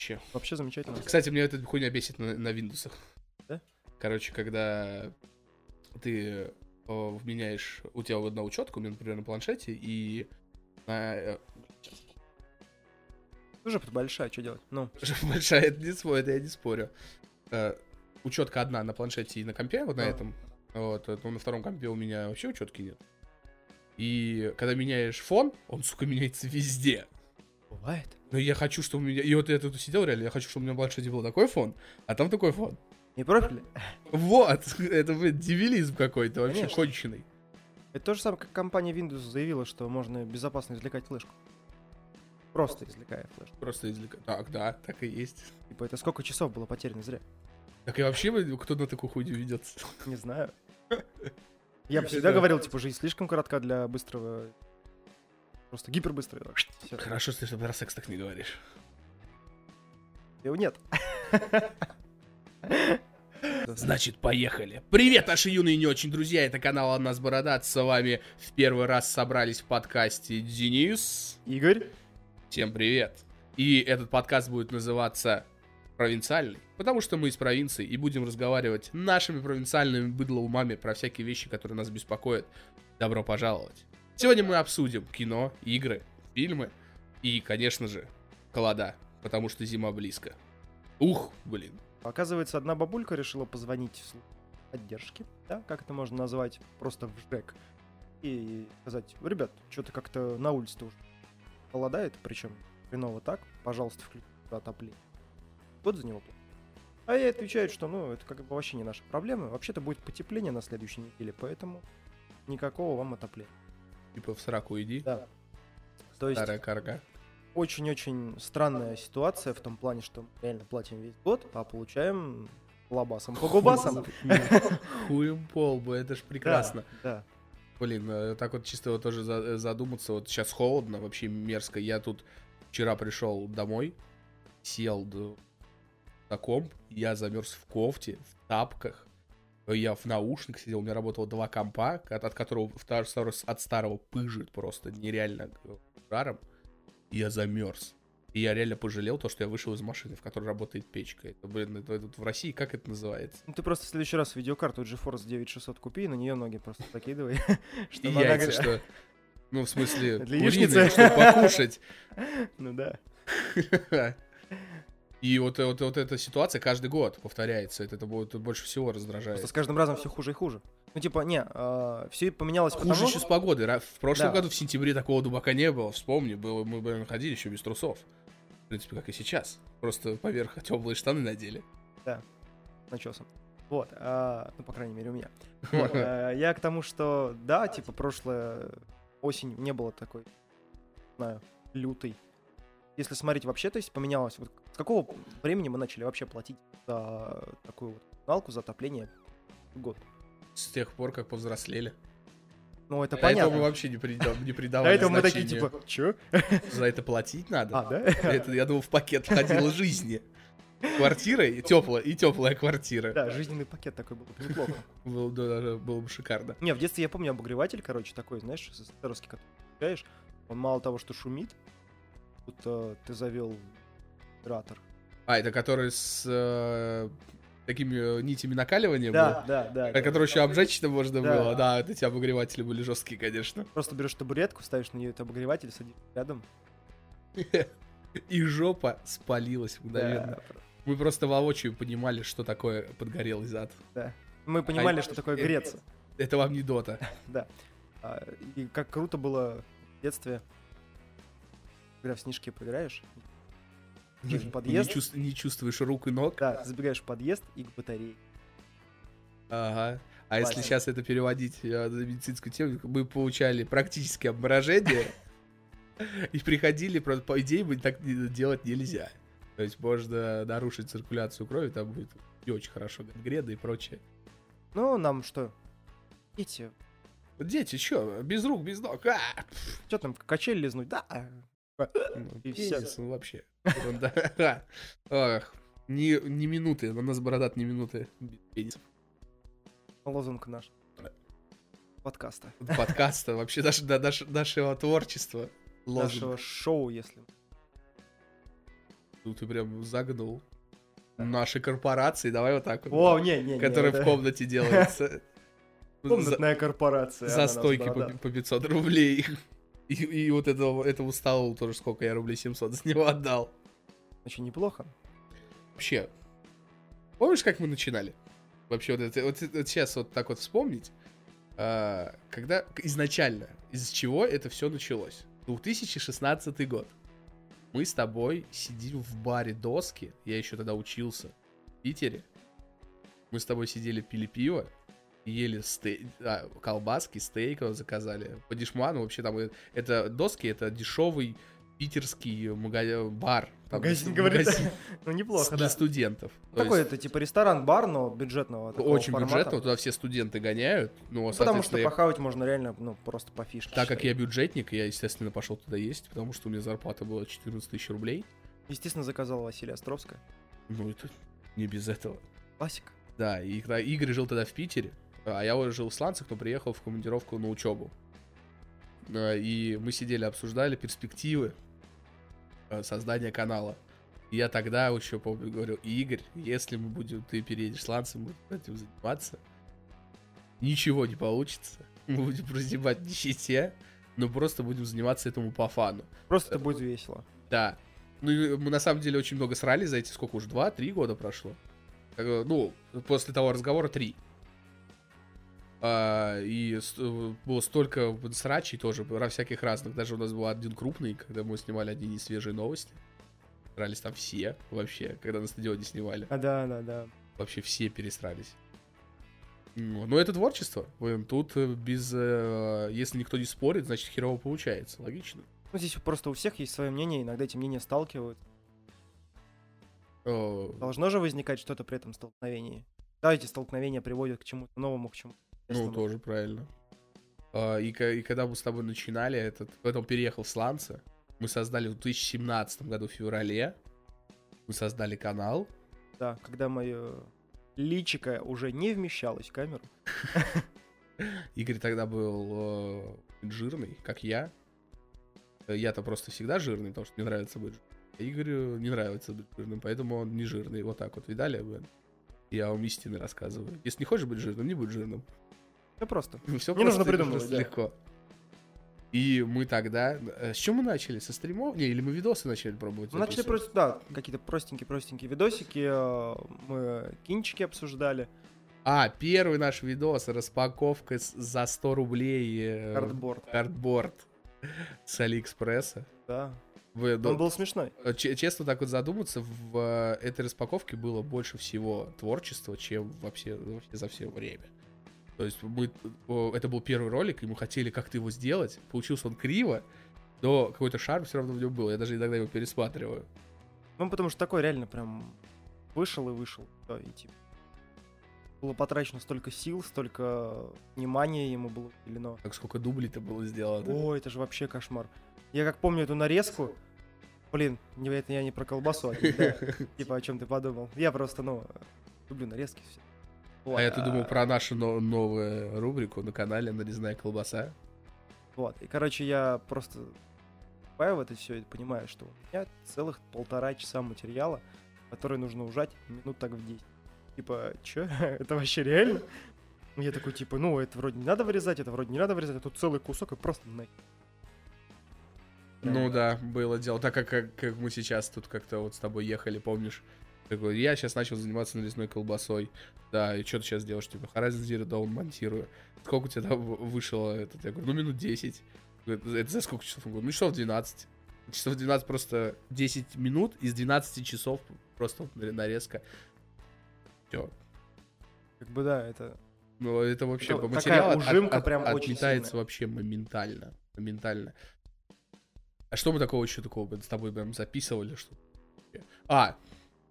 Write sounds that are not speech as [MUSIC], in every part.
Че? Вообще замечательно. Кстати, мне эта хуйня бесит на, на Windows. Да? Короче, когда ты э, вменяешь, у тебя одна учетка, у меня, например, на планшете, и на... э, Уже большая, что делать? Ну, [LAUGHS] Большая, это не свой, это я не спорю. Э, учетка одна на планшете и на компе, вот на А. этом. Вот, э, но на втором компе у меня вообще учетки нет. И когда меняешь фон, он, сука, [LAUGHS] меняется везде. бывает. Но я хочу, чтобы у меня... И вот я тут сидел реально, я хочу, чтобы у меня планшете был такой фон, а там такой фон. Не профили? Вот! [LAUGHS] Это, блин, дебилизм какой-то, вообще Конечно. конченый. Это то же самое, как компания Windows заявила, что можно безопасно извлекать флешку. Просто извлекая флешку. Просто извлека... Так, да, так и есть. Типа, это сколько часов было потеряно зря? Так и вообще, кто на такую хуйню ведется? Не знаю. [LAUGHS] Я бы всегда говорил, типа, жизнь слишком коротка для быстрого... Просто гипербыстрого. Всё. Хорошо, что ты про секс так не говоришь. Его нет. [LAUGHS] Значит, поехали. Привет, наши юные и не очень друзья. Это канал Анна с Бородат. С вами в первый раз собрались в подкасте Денис. Игорь? Всем привет. И этот подкаст будет называться провинциальный, потому что мы из провинции и будем разговаривать нашими провинциальными быдлоумами про всякие вещи, которые нас беспокоят. Добро пожаловать. Сегодня мы обсудим кино, игры, фильмы и, конечно же, холода, потому что зима близко. Ух, блин. Оказывается, одна бабулька решила позвонить в поддержки, да, как это можно назвать, просто в ЖЭК, и сказать, ребят, что-то как-то на улице-то уже холодает, причем хреново так, пожалуйста, включите отопление. Вот за него. А ей отвечают, что, ну, это как бы вообще не наша проблема, вообще-то будет потепление на следующей неделе, поэтому никакого вам отопления. Типа в сраку иди, Да. То есть старая карга. очень-очень странная ситуация в том плане, что мы реально платим весь год, а получаем лабасом по губасам. Хуем полбу, это ж прекрасно. Да. Блин, э, так вот чисто вот тоже за- задуматься, вот сейчас холодно, вообще мерзко. Я тут вчера пришел домой, сел на комп, я замерз в кофте, в тапках, э, я в наушниках сидел, у меня работало два компа, от, от которого втор- второй от старого пыжит просто нереально жаром, и я замерз. И я реально пожалел то, что я вышел из машины, в которой работает печка. Это, блин, это, это в России как это называется? Ну ты просто в следующий раз видеокарту GeForce 9600 купи, и на нее ноги просто закидывай. [LAUGHS] И яйца, что... Ну, в смысле, [LAUGHS] куриные, чтобы покушать. [LAUGHS] Ну да. И вот, вот, вот эта ситуация каждый год повторяется. Это, это будет больше всего Просто раздражает. с каждым разом все хуже и хуже. Ну типа, не, все поменялось Хуже потому... еще с погодой. В прошлом Да. году в сентябре такого дубака не было. Вспомни, было, мы бы ходили еще без трусов. В принципе, как и сейчас. Просто поверх [LAUGHS] теплые штаны надели. начесом. Вот, а, ну, по крайней мере, у меня. [LAUGHS] Вот, а, я к тому, что, да, типа, прошлая осень не было такой, не знаю, лютой. Если смотреть вообще, то есть поменялось, вот с какого времени мы начали вообще платить за такую вот коммуналку, за отопление год? С тех пор, как повзрослели. Ну, это До этого мы понятно. вообще не, придал- не До придавали этого мы такие, типа, чё? [LAUGHS] За это платить надо. А, да? [LAUGHS] Это, я думал, в пакет входила жизни. Квартира и теплая, и теплая квартира. Да, жизненный пакет такой был бы неплохо. Было, бы- да, было бы шикарно. Не, в детстве я помню обогреватель, короче, такой, знаешь, старовский, который включаешь, он мало того, что шумит, будто ты завел генератор. А, это который с э, такими э, нитями накаливания Да, был? да, да. Да. который еще обжечь-то можно Да. было. Да, вот эти обогреватели были жесткие, конечно. Просто берешь табуретку, ставишь на нее этот обогреватель, садишься рядом. [LAUGHS] И жопа спалилась мгновенно. Да, Мы просто воочию понимали, что такое подгорелый зад. да. Мы понимали, А, что такое греться. Это вам не дота. [LAUGHS] Да. А, И как круто было в детстве, когда в снежки поиграешь, [LAUGHS] Не, в подъезд? не чувс- [LAUGHS] не чувствуешь рук и ног. да, забегаешь в подъезд и к батарее. Ага. А если Классно. сейчас это переводить э, на медицинскую тему, мы получали практически обморожение [LAUGHS] и приходили, просто по идее, мы так делать нельзя. То есть можно нарушить циркуляцию крови, там будет не очень хорошо гангрена и прочее. Ну, нам что? Дети, Дети, чё, без рук, без ног, а! что там, качель лизнуть? Да. Пенис, ну, вообще. Ах, [LAUGHS] ни, ни минуты, на нас бородат ни минуты. Лозунг наш. Подкаста. Подкаста, вообще даже да, наш- нашего творчества. Нашего шоу, если. Ну, ты прям загнул. Наши корпорации, давай вот так вот. О, не, не, не. Которая в комнате делается. За- [LAUGHS] Комнатная корпорация. За стойки по 500 рублей. И, и вот этого, этому столу тоже сколько я рублей 700 за него отдал. Очень неплохо. Вообще, помнишь, как мы начинали? Вообще, вот, это, вот, сейчас вот так вот вспомнить, а, когда изначально, из чего это все началось? 2016 год. Мы с тобой сидим в баре доски, я еще тогда учился в Питере. Мы с тобой сидели, пили пиво, ели стей... а, колбаски, стейк заказали. По дешману вообще там э, это доски, это дешевый питерский мага- бар. Там Магазин, говорит. магазин [LAUGHS] Ну, неплохо, для да. студентов. То Такой есть это типа ресторан-бар, но бюджетного очень формата. бюджетно, туда все студенты гоняют. Ну, Ну, Потому что я- похавать можно реально, ну, просто по фишке. так как считай. я бюджетник, я, естественно, пошел туда есть, потому что у меня зарплата была 14 тысяч рублей. Естественно, заказал Василия Островская. Ну, это не без этого. Классика. Да, и когда Игорь жил тогда в Питере, а я уже жил в Сланцах, но приехал в командировку на учебу. А, И мы сидели, обсуждали перспективы э, создания канала. И Я тогда еще помню, говорил, Игорь, если мы будем, ты переедешь мы будем этим заниматься, ничего не получится. Мы будем прозябать в нищете, но просто будем заниматься этому по фану. Просто это будет весело. Да. Ну, и мы на самом деле очень много срали за эти, сколько уже, два-три года прошло. Э, Ну, после того разговора три. А, и э, было столько срачей тоже, всяких разных. Даже у нас был один крупный, когда мы снимали одни несвежие новости. Срались там все вообще, когда на стадионе снимали. А, да, да, да. Вообще все пересрались. Но это творчество. Тут э, без... э, Если никто не спорит, значит херово получается. Логично. Ну, здесь просто у всех есть свое мнение, иногда эти мнения сталкивают. Должно же возникать что-то при этом столкновении. Да, эти столкновения приводят к чему-то новому, к чему-то Ну, интересному. тоже правильно. А, и, и когда мы с тобой начинали, этот, потом переехал в Сланцы, мы создали в 2017 году в феврале, мы создали канал. Да, когда мое личико уже не вмещалось в камеру. [LAUGHS] Игорь тогда был э, жирный, как я. Э, Я-то просто всегда жирный, потому что мне нравится быть жирным. А Игорю не нравится быть жирным, поэтому он не жирный. Вот так вот, видали? Я вам истины рассказываю. Если не хочешь быть жирным, не будь жирным. Ну, просто. [LAUGHS] Все Не нужно придумывать, да. легко. И мы тогда... э, С чем мы начали? Со стримов? Не, или мы видосы начали пробовать? Мы начали просто, да, какие-то простенькие-простенькие видосики, э, мы кинчики обсуждали, А, первый наш видос, распаковка за 100 рублей э, картборд, картборд с Алиэкспресса. да. Вы, Он был смешной. че- честно так вот задуматься, в этой распаковке было больше всего творчества, чем вообще, вообще за все время. То есть мы, это был первый ролик, и мы хотели как-то его сделать. Получился он криво, но какой-то шарм все равно в нем был. Я даже иногда его пересматриваю. Ну, потому что такой реально прям вышел и вышел. Да, и типа было потрачено столько сил, столько внимания ему было уделено. Как сколько дублей-то было сделано. О, это же вообще кошмар. Я как помню эту нарезку. Блин, не, это я не про колбасу, а [LAUGHS] типа о чем ты подумал. Я просто, ну, люблю нарезки все. А я-то думал про нашу но- новую рубрику на канале «Нарезная колбаса». Вот, и, короче, я просто вступаю в это все и понимаю, что у меня целых полтора часа материала, который нужно ужать минут так в 10. Типа, [LAUGHS] чё? это вообще реально? Я такой, типа, ну, это вроде не надо вырезать, это вроде не надо вырезать, а тут целый кусок и просто на... Ну да, было дело. Так как, как мы сейчас тут как-то вот с тобой ехали, помнишь? Такой, я сейчас начал заниматься нарезной колбасой. Да, и что ты сейчас делаешь? Типа, Horizon Zero Dawn монтирую. Сколько у тебя там вышло этот? Я говорю, ну минут 10. Говорит, Это за сколько часов? Я говорю, ну часов 12. Часов 12 просто 10 минут из 12 часов просто нарезка. Все. Как бы, да, это... Ну, это вообще Это по такая материалу от- ужимка от- прям очень отметается сильная. вообще моментально. Моментально. А что мы такого еще такого с тобой прям записывали? Что? А,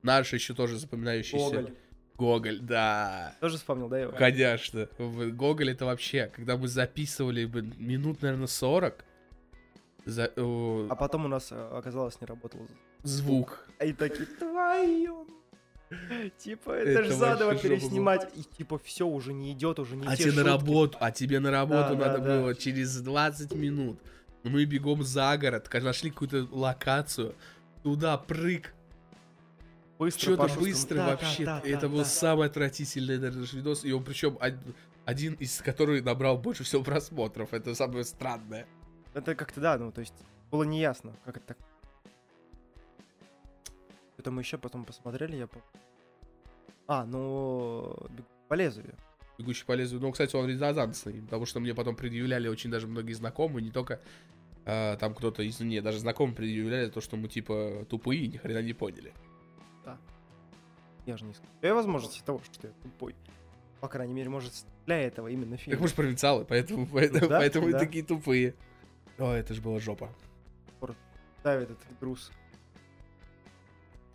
наш еще тоже запоминающийся. Гоголь. Гоголь, да. Тоже вспомнил, да, его? Конечно. Гоголь это вообще, когда мы записывали минут, наверное, 40, за, о, А потом у нас, э, оказалось, не работал звук. И такие, твою... Типа, это, Это же заново переснимать. И типа, все уже не идет, уже не А те тебе на шутки. работу, а тебе на работу Да, надо да, да. было через 20 минут. Мы бегом за город, нашли какую-то локацию, туда прыг, Быстро Что-то быстро Да, вообще. да, да, это да, был да. самый отвратительный наверное, видос. И он причем один из которых набрал больше всего просмотров. Это самое странное. Это как-то, да, ну, то есть было неясно, как это так. Что-то мы еще потом посмотрели, я помню. А, ну, «Бегущий по лезвию. Бегущий по лезвию. Ну, кстати, он резонансный, потому что мне потом предъявляли очень даже многие знакомые, не только а, там кто-то из... Не, даже знакомые предъявляли то, что мы, типа, тупые и ни хрена не поняли. Я же не исключаю возможности того, что я тупой. По крайней мере, может, для этого именно фильм. Как мы же провинциалы, поэтому, поэтому, Да, поэтому и да. такие тупые. О, это же была жопа. Давит этот груз.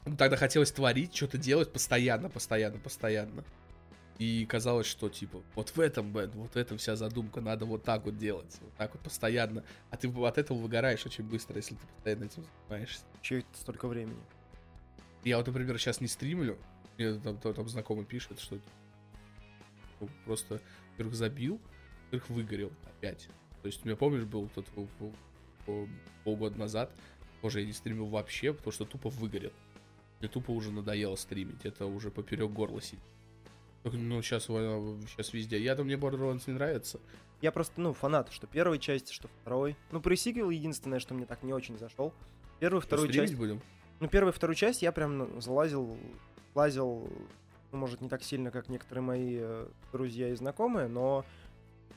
Ну, Тогда хотелось творить, что-то делать постоянно, постоянно, постоянно. И казалось, что типа вот в этом, Бен, вот в этом вся задумка, надо вот так вот делать, вот так вот постоянно. А ты от этого выгораешь очень быстро, если ты постоянно этим занимаешься. Че это столько времени? Я вот, например, сейчас не стримлю, мне там, там, там знакомый пишет, что ну, просто, во-первых, забил, во-вторых, выгорел опять. То есть у меня, помнишь, был тот пол- пол- пол- полгода назад, тоже я не стримил вообще, потому что тупо выгорел. Мне тупо уже надоело стримить, это уже поперек горла сидит. Ну, сейчас, сейчас везде. Я там мне Borderlands не нравится. Я просто, ну, фанат, что первой части, что второй. Ну, пресиквел единственное, что мне так не очень зашел. Первую, вторую часть. будем? Ну, первую вторую часть я прям ну, залазил, лазил, ну, может, не так сильно, как некоторые мои э, друзья и знакомые, но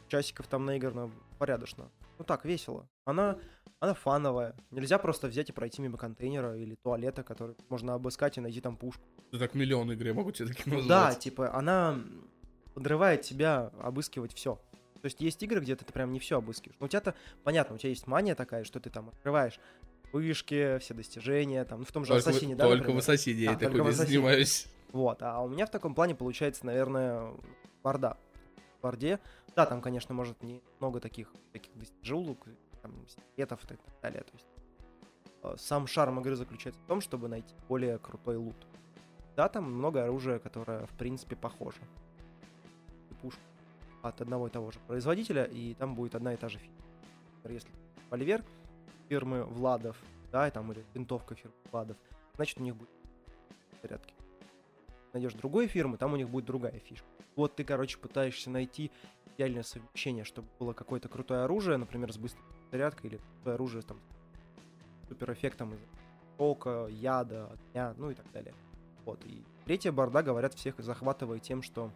часиков там наиграно порядочно. Ну так, весело. Она, она фановая. Нельзя просто взять и пройти мимо контейнера или туалета, который можно обыскать и найти там пушку. Ну, так миллион игр, я могу тебе такие Ну назвать. да, типа, она подрывает тебя обыскивать все. То есть есть игры, где ты прям не все обыскиваешь. Но у тебя-то, понятно, у тебя есть мания такая, что ты там открываешь вышки, все достижения, там, ну, в том же Только, в- Ассасине, да, только в например? Ассасине я А, только такой в Ассасине. занимаюсь. Вот, а у меня в таком плане получается, наверное, борда. В борде, да, там, конечно, может не много таких, таких достижулок, там, секретов и так далее. То есть э, сам шарм игры заключается в том, чтобы найти более крутой лут. Да, там много оружия, которое, в принципе, похоже. Пушка от одного и того же производителя, и там будет одна и та же. Например, Если Поливер фирмы Владов, да, и там или винтовка фирмы Владов, значит, у них будет в порядке найдешь другой фирмы, там у них будет другая фишка. Вот ты, короче, пытаешься найти идеальное совмещение, чтобы было какое-то крутое оружие, например, с быстрой зарядкой, или крутое оружие там с суперэффектом из тока, яда, огня, ну и так далее. Вот. И третья борда, говорят, всех захватывает тем, что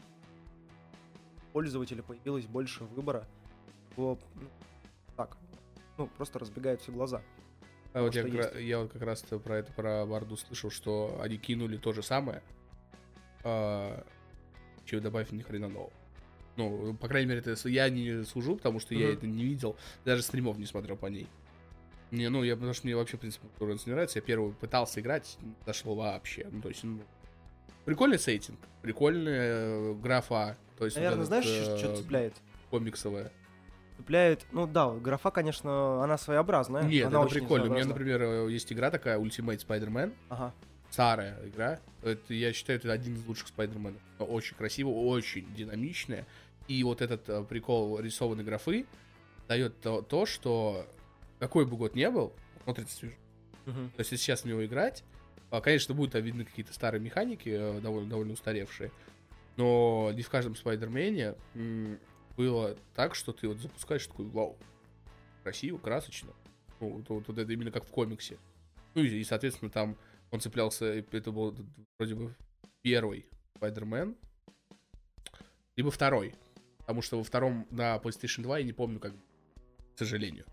пользователя появилось больше выбора. Его, ну, так, ну, просто разбегаются глаза. А вот я, как есть. ра- я вот как раз про это про Барду слышал, что они кинули то же самое, а, еще добавив ни хрена нового. Ну, по крайней мере, это я не служу, потому что я Мгм. это не видел, даже стримов не смотрел по ней. Не, ну, я, потому что мне вообще, в принципе, Borderlands не нравится. Я первый пытался играть, дошло вообще. Ну, то есть, ну, прикольный сеттинг, прикольная э, графа. То есть, вот Наверное, этот, знаешь, что, что э, цепляет? комиксовая. Цепляет, ну да, графа, конечно, она своеобразная. Нет, она это прикольно. У меня, например, э, есть игра такая, Ultimate Spider-Man. Ага. старая игра. Это, я считаю, это один из лучших Спайдерменов. Очень красиво, очень динамичная. И вот этот э, прикол рисованной графы дает то, то, что какой бы год не был, смотрится свежо. Мгм. То есть, если сейчас в него играть, а, конечно, будут видны какие-то старые механики, э, довольно, довольно устаревшие. Но не в каждом Спайдермене было так, что ты вот запускаешь такой, вау, красиво, красочно. Ну, вот, вот- вот это именно как в комиксе. Ну и, соответственно, там он цеплялся, это был вроде бы первый Спайдермен, либо второй. Потому что во втором на PlayStation 2 я не помню как, к сожалению.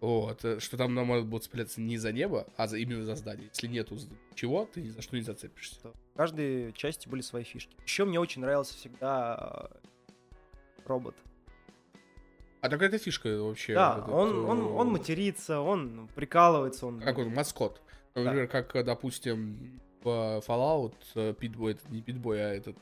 Вот, э, что там нам надо было цепляться не за небо, а за, именно за здание. Если нету чего, ты ни за что не зацепишься. В каждой части были свои фишки. Еще мне очень нравился всегда робот. А такая это фишка вообще. да, этот, он, он, он э, матерится, он прикалывается, он... Как он, маскот. Например, как, э, допустим, в Fallout э, Питбой, это не Питбой, а этот,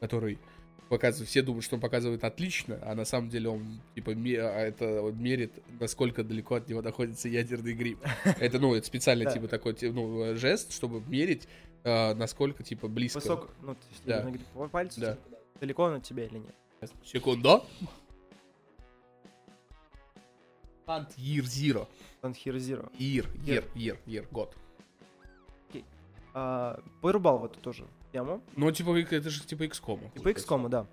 который показывает, все думают, что он показывает отлично, а на самом деле он, типа, а это он мерит, насколько далеко от него находится ядерный гриб. [LAUGHS] Это, ну, это специально, Да. типа, такой, ну, э, жест, чтобы мерить, э, насколько, типа, близко. Высок, ну, Да. ядерный гриб по пальцу, Да. типа, далеко он от тебя или нет. Секунду. Hunt Year Zero. Он Hero Zero. Year, year, year, year, год. А, Порубал в эту тоже тему. Ну, типа, это же типа XCOM. И по XCOM, да.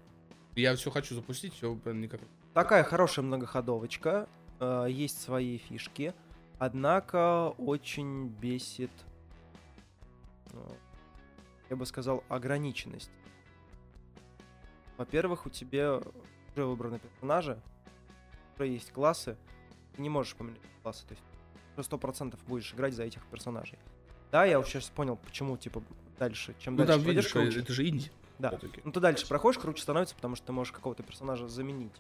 Я все хочу запустить, все никак. Такая хорошая многоходовочка, э, есть свои фишки, однако очень бесит, э, я бы сказал, ограниченность. Во-первых, у тебя уже выбраны персонажи, уже есть классы, ты не можешь поменять классы, то есть уже сто процентов будешь играть за этих персонажей. Да, я сейчас понял, почему, типа, дальше, чем Ну, дальше там, видишь, круче. это же инди. Да. Ну, ты дальше проходишь, круче становится, потому что ты можешь какого-то персонажа заменить.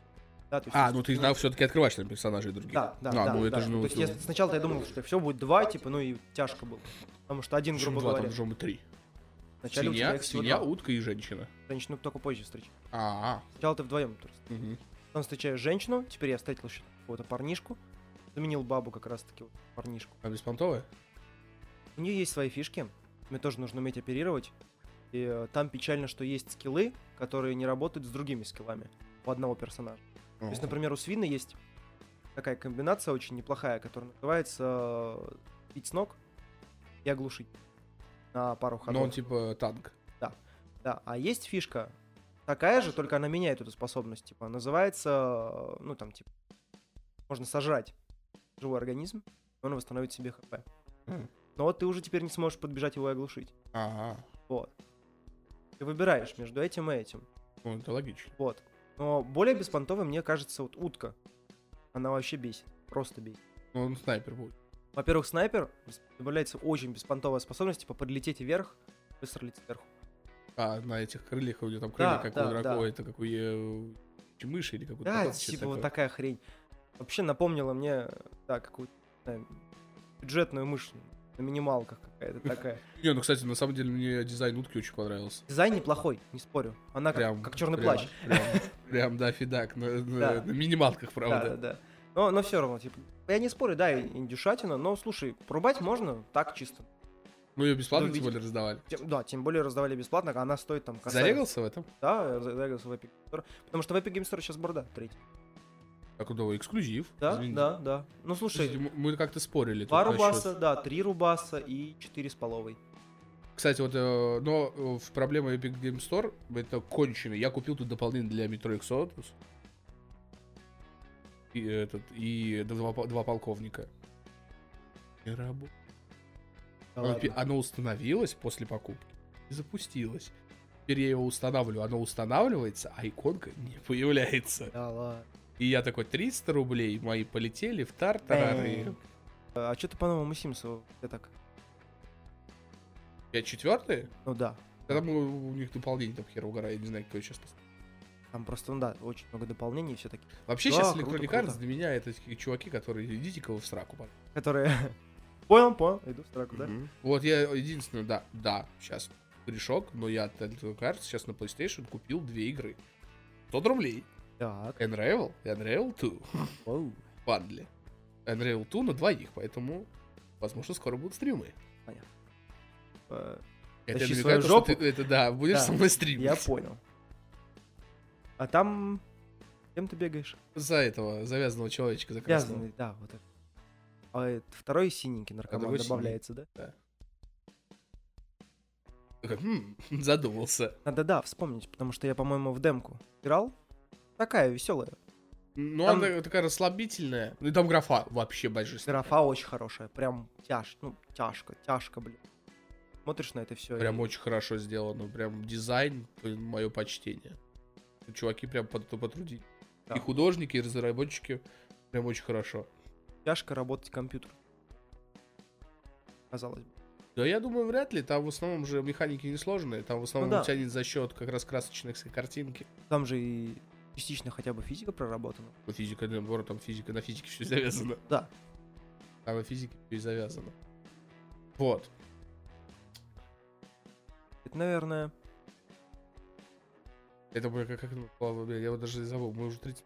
Да, то есть А, ну ты все-таки открываешь там персонажей других. Да, да, А, да. ну это да. же, ну, То есть я сначала я думал, что все будет два, типа, ну и тяжко было. Потому что один, грубо два, говоря, там же мы три. Вначале у тебя Свинья, их всего свинья, два. утка и женщина. Женщину только позже встречаешь. А, Сначала ты вдвоем. мгм. Потом встречаешь женщину, теперь я встретил еще какого-то парнишку. Заменил бабу как раз-таки вот, парнишку. а беспонтовая? У нее есть свои фишки. Мне тоже нужно уметь оперировать. И э, там печально, что есть скиллы, которые не работают с другими скиллами у одного персонажа. То есть, например, у Свина есть такая комбинация очень неплохая, которая называется э, бить с ног и оглушить на пару ходов. Но он типа танк. Да, а есть фишка такая же, только она меняет эту способность. Типа, называется, ну там, типа, можно сожрать живой организм, и он восстановит себе хп. Но вот ты уже теперь не сможешь подбежать его и оглушить. Ага. Вот. Ты выбираешь между этим и этим. Ну, это логично. Вот. Но более беспонтовой, мне кажется, вот утка. Она вообще бесит. Просто бесит. Ну, он снайпер будет. Во-первых, снайпер добавляется очень беспонтовая способность, типа подлететь вверх, выстрелить сверху. А, на этих крыльях у него там крылья, Да, как да, у дракона. да. Это как у э, мыши или какой-то. Да, типа что-то вот такое. такая хрень. Вообще напомнила мне, да, какую-то знаю, бюджетную мышь на минималках какая-то [LAUGHS] такая. Не, ну, кстати, на самом деле мне дизайн утки очень понравился. Дизайн неплохой, не спорю. Она как, Прям, как черный прям, плащ. Прям, прям, да, фидак. На, [LAUGHS] Да. на минималках, Да, правда. да, да. Но, но все равно, типа, я не спорю, да, индюшатина, но слушай, порубать можно так чисто. Ну, ее бесплатно Ну, тем более раздавали. Тем- да, тем более раздавали бесплатно, а она стоит там косарь. Зарегался в этом? Да, зарегался в Epic Game Store. Потому что в Epic Game Store сейчас борда третий. Так, ну, эксклюзив. Да, извините. да, да. Ну слушай, Слушайте, мы- как-то спорили. два тут насчет- рубаса, да, три рубаса и четыре с половой. Кстати, вот, э, но э, в проблема Epic Game Store это кончено. Я купил тут дополнение для Metro Exodus. И этот, и два, два полковника. Не работает. Да Оно, оно установилось после покупки и запустилось. Теперь я его устанавливаю, оно устанавливается, а иконка не появляется. Да ладно. И я такой, 300 рублей мои полетели в тартарары. Бэм. А что ты по новому Симсу? Я так, Я четвертый? ну да. Когда мы, у них дополнение там хер угораю, я не знаю, какое сейчас. Там просто, ну да, очень много дополнений все таки Вообще Да, сейчас круто, Electronic круто. Arts для меня это такие чуваки, которые идите-ка вы в сраку. пожалуйста». которые... [LAUGHS] Понял, понял, иду в строку, да? Вот я единственное, да, да, сейчас грешок, но я от Electronic Arts сейчас на PlayStation купил две игры. 100 рублей. Так. Unravel и Unravel 2 Оу. в бандле. Unravel 2 на двоих, поэтому, возможно, скоро будут стримы. Э, Это Тащи свою что ты, это да, будешь Да, со мной стримить. Я понял. А там... Кем ты бегаешь? За этого завязанного человечка, за красного. Вязаный, да, вот это. А это второй синенький наркоман другой добавляется, да? Такой, «Хм, [LAUGHS] задумался. Надо, да, вспомнить, потому что я, по-моему, в демку играл. Такая веселая. Ну, Там- она такая расслабительная. Ну, и там графа вообще божественная. Графа очень хорошая. Прям тяж, ну, тяжко, тяжко, блин. Смотришь на это все. Прям очень хорошо сделано. Прям дизайн, мое почтение. Чуваки прям под- потрудились. Да. И художники, и разработчики. Прям очень хорошо. тяжко работать компьютер. Казалось бы. Да я думаю, вряд ли. Там в основном же механики несложные. Там в основном Ну да. тянет за счет как раз красочных картинки. Там же и частично хотя бы физика проработана. Ну, Физика, наоборот, там физика, на физике все завязано. Да. Там на физике все завязано. Вот. Это, наверное, Это было как, как я его даже забыл. Мы уже 30...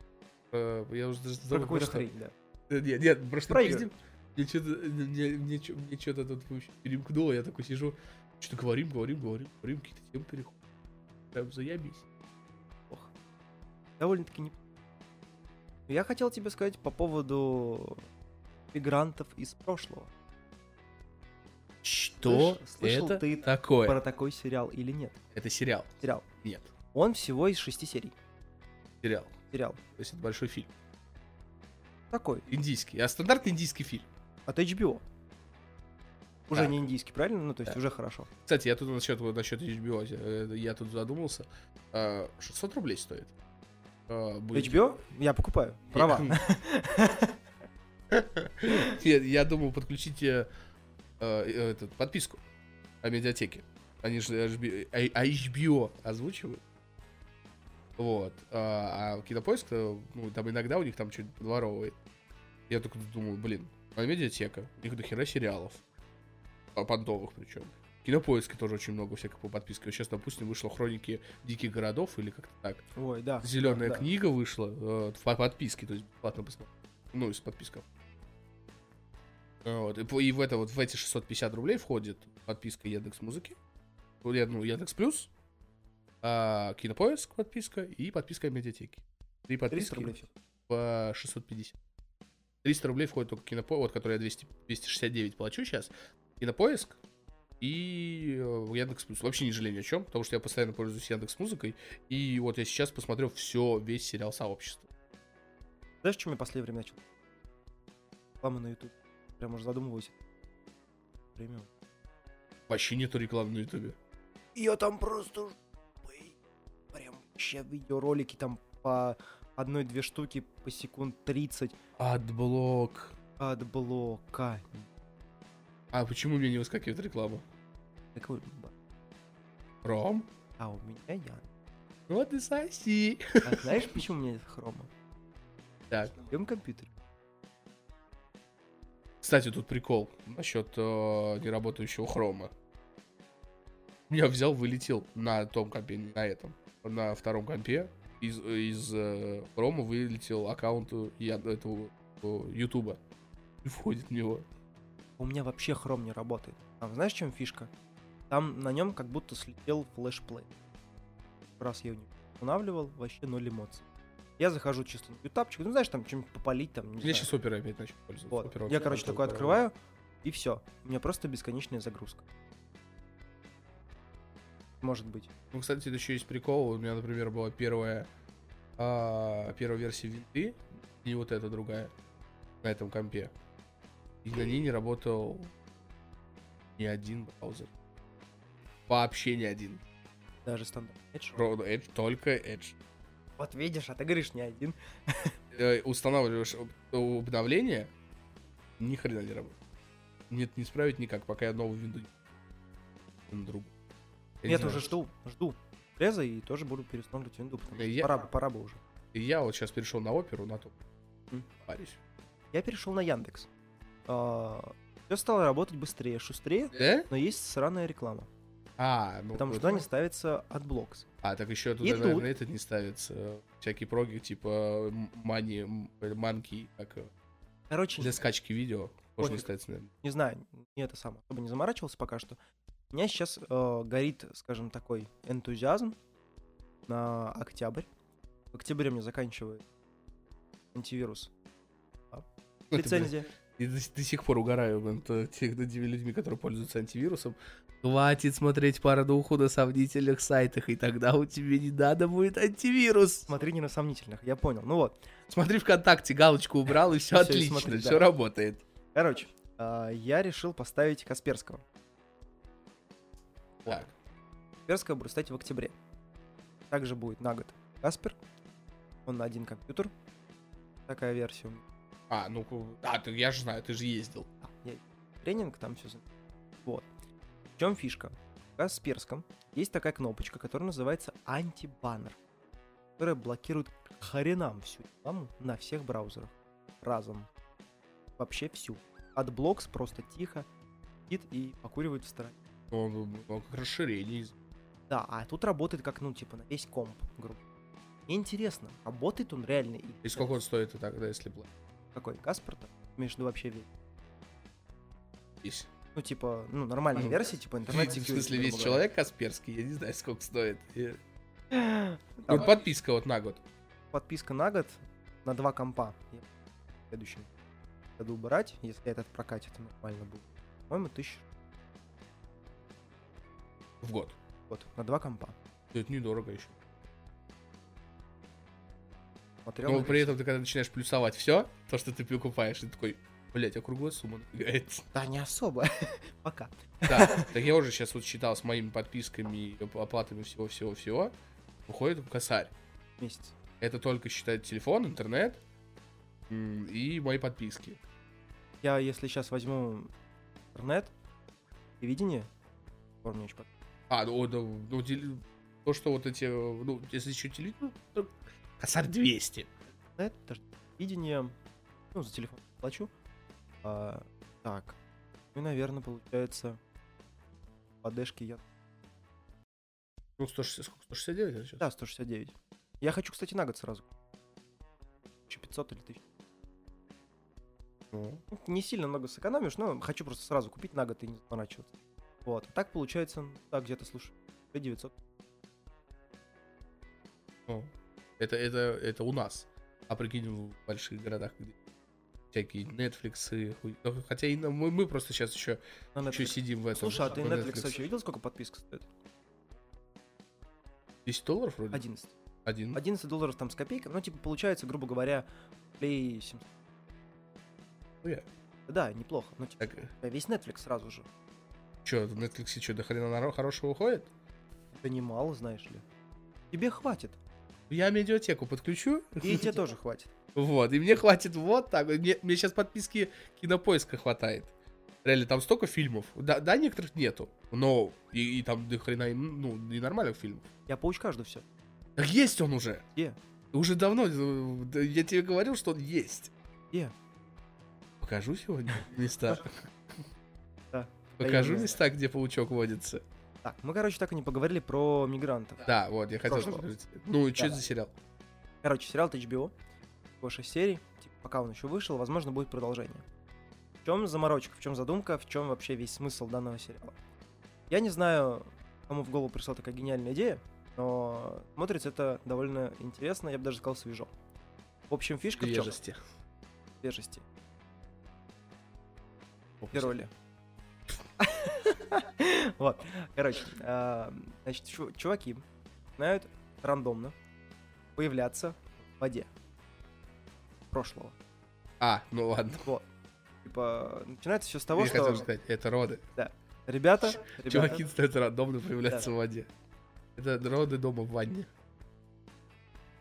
э, Я уже даже про забыл. какую-то просто- хрень, да. Э, Нет, нет, просто Про пиздим. Мне что-то, мне, мне, мне что-то тут вообще перемкнуло, я такой сижу, что-то говорим, говорим, говорим, говорим, какие-то темы переходят. Прям заебись. Плохо. Довольно-таки не... Я хотел тебе сказать по поводу мигрантов из прошлого. Что Слышал- слышал это ты такое? Про такой сериал или нет? Это сериал. Сериал. Нет, Он всего из шести серий. сериал. Сериал. То есть это большой фильм. Такой. Индийский. А стандартный индийский фильм. От HBO. Уже Так. не индийский, правильно? Ну, то есть Так. уже хорошо. Кстати, я тут насчет, вот, насчет HBO, э, я тут задумался. А, 600 рублей стоит. А, будет- HBO я покупаю. Права. [LAUGHS] Нет, я думал подключить э, э, этот, подписку о медиатеке. Они же HBO, а- HBO озвучивают. Вот. А, а кинопоиск, ну, там иногда у них там что-нибудь подворовывает. Я только думал, блин, а медиатека, у них до хера сериалов. А понтовых причем. В Кинопоиске тоже очень много всяких по подписке. Сейчас, допустим, вышло Хроники Диких Городов или как-то так. Ой, да. Зеленая да. книга вышла э, по подписке, то есть бесплатно посмотреть. Ну, из подписков. Вот. И, и в это вот в эти 650 рублей входит подписка Яндекс Музыки, ну Яндекс Плюс, а, Кинопоиск подписка и подписка медиатеки. Три 300 подписки рублей всё. по 650. 300 рублей входит только Кинопоиск, вот который я 200, 269 плачу сейчас. Кинопоиск и э, Яндекс Плюс. Вообще не жалею ни о чем, потому что я постоянно пользуюсь Яндекс Музыкой. И вот я сейчас посмотрел все, весь сериал Сообщество. Знаешь, чем я в последнее время начал? Реклама на YouTube. Прям уже задумываюсь. Время. Вообще нету рекламы на Ютубе. Я там просто... вообще видеоролики там по одной-две штуки по секунд 30 Адблок. от блока. А почему мне не выскакивает реклама? Такой, б- Ром? а у меня я. Ну ты соси. А знаешь, почему у меня нет хрома? Так. На моем компьютере. Кстати, тут прикол насчет э, неработающего хрома. Я взял, вылетел на том компе, на этом, на втором компе. Из, из э, хрома вылетел аккаунт я, этого Ютуба. И входит в него. У меня вообще хром не работает. А знаешь, чем фишка? Там на нем как будто слетел флешплей. Раз я его не устанавливал, вообще ноль эмоций. Я захожу чисто на ютапчик, ну знаешь, там что-нибудь попалить, там, не Я знаю. сейчас оперой опять начал пользоваться. Вот. Опера Я, короче, такой открываю, и все. У меня просто бесконечная загрузка. Может быть. Ну, кстати, это еще есть прикол. У меня, например, была первая, а, первая версия винты, и вот эта другая, на этом компе. И на ней не работал ни один браузер. Вообще ни один. Даже стандарт. Edge. Ровно Edge, только Edge. Вот видишь, а ты говоришь не один. Э, устанавливаешь об- обновление, ни хрена не работает. Нет, не справить никак, пока я новую винду на другую. Я не Нет, уже жду, жду. Преза и тоже буду переустанавливать винду, потому что Я- пора, пора бы уже. И я вот сейчас перешел на оперу, на то. М. Парюсь. Я перешел на Яндекс. Все стало работать быстрее, шустрее, Да? но есть сраная реклама. А, ну Потому вот. что они ставятся от блокс. А, так еще тут, И наверное, тут- этот не ставится. Всякие проги, типа мани, манки, как э, Короче, для скачки видео. Можно ставить, наверное. не знаю, не это самое, особо не заморачивался пока что. У меня сейчас э, горит, скажем, такой энтузиазм на октябрь. В октябре мне заканчивает антивирус. Ну, это, блин, Лицензия. И до, до сих пор угораю над э, тех- теми людьми, которые пользуются антивирусом. Хватит смотреть порнуху на сомнительных сайтах, и тогда у тебя не надо будет антивирус. Смотри не на сомнительных, я понял. Ну вот, Смотри ВКонтакте, галочку убрал, и все отлично, все да. работает. короче, э, я решил поставить Касперского. Так, Касперского буду ставить в октябре. Также будет на год Каспер. Он на один компьютер. Такая версия. а, ну, а, ты, я же знаю, ты же ездил. А, я- тренинг, там все. Вот. В чем фишка? В Касперском есть такая кнопочка, которая называется антибаннер, которая блокирует хренам всю рекламу на всех браузерах. Разом. Вообще всю. От блокс просто тихо сидит и покуривает в стороне. Он, он как расширение. из- Да, а тут работает как, ну, типа, на весь комп, грубо. Мне интересно, работает он реально? И И сколько он стоит тогда, если платить? Какой? Каспер-то? Между вообще весь. Весь. Ну, типа, ну, нормальная Ну, версия, типа, В интернет смысле, весь человек Касперский, я не знаю, сколько стоит. Я- Вот подписка вот на год. подписка на год на два компа. Я в следующем году брать, если этот прокатит, нормально будет. По-моему, тысяч В год. Вот, на два компа. Это недорого еще. Смотрел Но при этом ты когда начинаешь плюсовать все, то, что ты покупаешь, ты такой, блять, а круглая сумма набегает. Да, не особо. [LAUGHS] Пока. Да, так я уже сейчас вот считал с моими подписками оплатами всего-всего-всего. Выходит косарь. Месяц. Это только считает телефон, интернет и мои подписки. Я, если сейчас возьму интернет, телевидение, помню очень под- А, ну, да, ну, тел- то, что вот эти, ну, если еще телевизор, то косарь 200. интернет, даже телевидение, ну, за телефон плачу. А, так, ну, наверное, получается, подешки я... Ну, 160, сколько? 169 это сейчас? Да, 169. Я хочу, кстати, на год сразу. 1500 или 1000. Ну, Ну, Не сильно много сэкономишь, но хочу просто сразу купить на год и не заморачиваться. Вот. А так получается, так где-то, слушай, 900. ну, это, это, это у нас. А прикинь, в больших городах, где всякие Netflix, хуй- ну, хотя и на- мы, мы просто сейчас еще, еще Netflix. сидим в этом. Слушай, а ты в Netflix вообще видел, сколько подписка стоит? 10 долларов вроде? 11. Один. 11 долларов там с копейками. Ну, типа, получается, грубо говоря, Play 700. Ну, я- Да, неплохо. Ну, типа, Так, тебя весь Netflix сразу же. Что, в Netflix что, до хрена хорошего выходит? Это немало, знаешь ли. Тебе хватит. Я медиатеку подключу. И тебе тоже хватит. Вот, и мне хватит вот так. Мне, мне сейчас подписки кинопоиска хватает. Реально, там столько фильмов. Да, да некоторых нету. Но и, и там до хрена, ну, и нормальных фильмов. Я паучка жду все. Так есть он уже. Где? Уже давно. э, да, Я тебе говорил, что он есть. Где? Покажу сегодня [LAUGHS] места. Покажу места, где паучок водится. Так, мы, короче, так и не поговорили про мигрантов. Да, вот, я хотел сказать. Ну, что Да. это за сериал? Короче, сериал HBO. Всего 6 серий. Типа, пока он еще вышел, возможно, будет продолжение. В чем заморочка, в чем задумка, в чем вообще весь смысл данного сериала? Я не знаю, кому в голову пришла такая гениальная идея, но смотрится это довольно интересно, я бы даже сказал, свежо. В общем, фишка в чем? Свежести. Свежести. Героли. [LAUGHS] Вот, короче, а, значит, чу- чуваки начинают рандомно появляться в воде прошлого. А, ну ладно. Типа, начинается все с того, Я хотел что сказать, это роды. ребята, ребята, Чуваки начинают рандомно появляться Да. в воде. Это роды дома в ванне.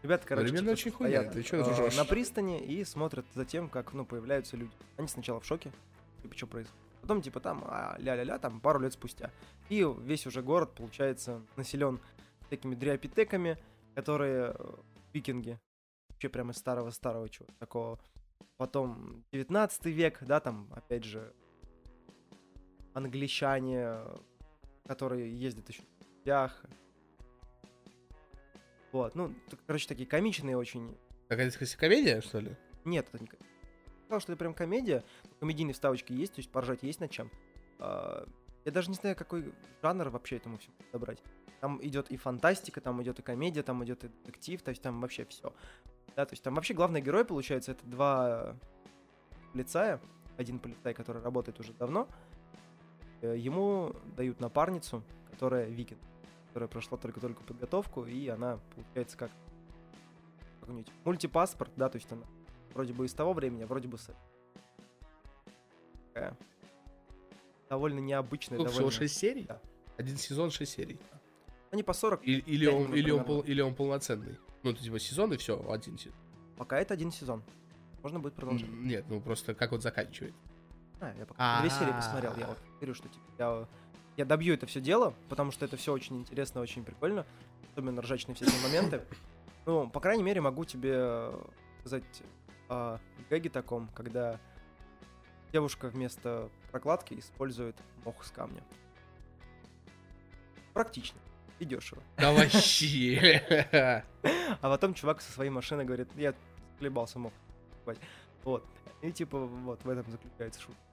ребята, короче, Современно типа, очень хуйня, стоят, ты чё ржёшь? на пристани и смотрят за тем, как, ну, появляются люди. Они сначала в шоке, типа, что происходит. Потом, типа, там, а, ля-ля-ля, там, пару лет спустя. И весь уже город, получается, населен такими дриопитеками, которые э, викинги. Вообще прямо из старого-старого чего такого. Потом 19 век, да, там, опять же, англичане, которые ездят еще в лях. Вот, ну, короче, такие комичные очень. Какая-то комедия, что ли? Нет, это не ко- сказал, что это прям комедия. Комедийные вставочки есть, то есть поржать есть над чем. А, Я даже не знаю, какой жанр вообще этому всему добрать. Там идет и фантастика, там идет и комедия, там идет и детектив, то есть там вообще все. Да, то есть там вообще главный герой, получается, это два полицая. Один полицай, который работает уже давно. Э, Ему дают напарницу, которая викинг, которая прошла только-только подготовку, и она, получается, как какой-нибудь мультипаспорт, да, то есть она вроде бы из того времени, а вроде бы с... Такая довольно необычная, Сколько всего, довольно... 6 серий? Да. Один сезон, 6 серий. Они по 40, И- Или, Пять он, минут или, он, пол- или он полноценный. Ну, это типа сезон и все, один сезон. пока это один сезон. Можно будет продолжать. М, Нет, ну просто как он заканчивает. А, я пока две серии посмотрел. Я вот говорю, что типа я, я добью это все дело, потому что это все очень интересно, очень прикольно. Особенно ржачные все эти моменты. Ну, по крайней мере, могу тебе э, сказать о гэге таком, когда девушка вместо прокладки использует мох с камня. Практично и дешево. Да вообще. А потом чувак со своей машины говорит, я хлебался покупать». Вот. И типа вот в этом заключается шутка.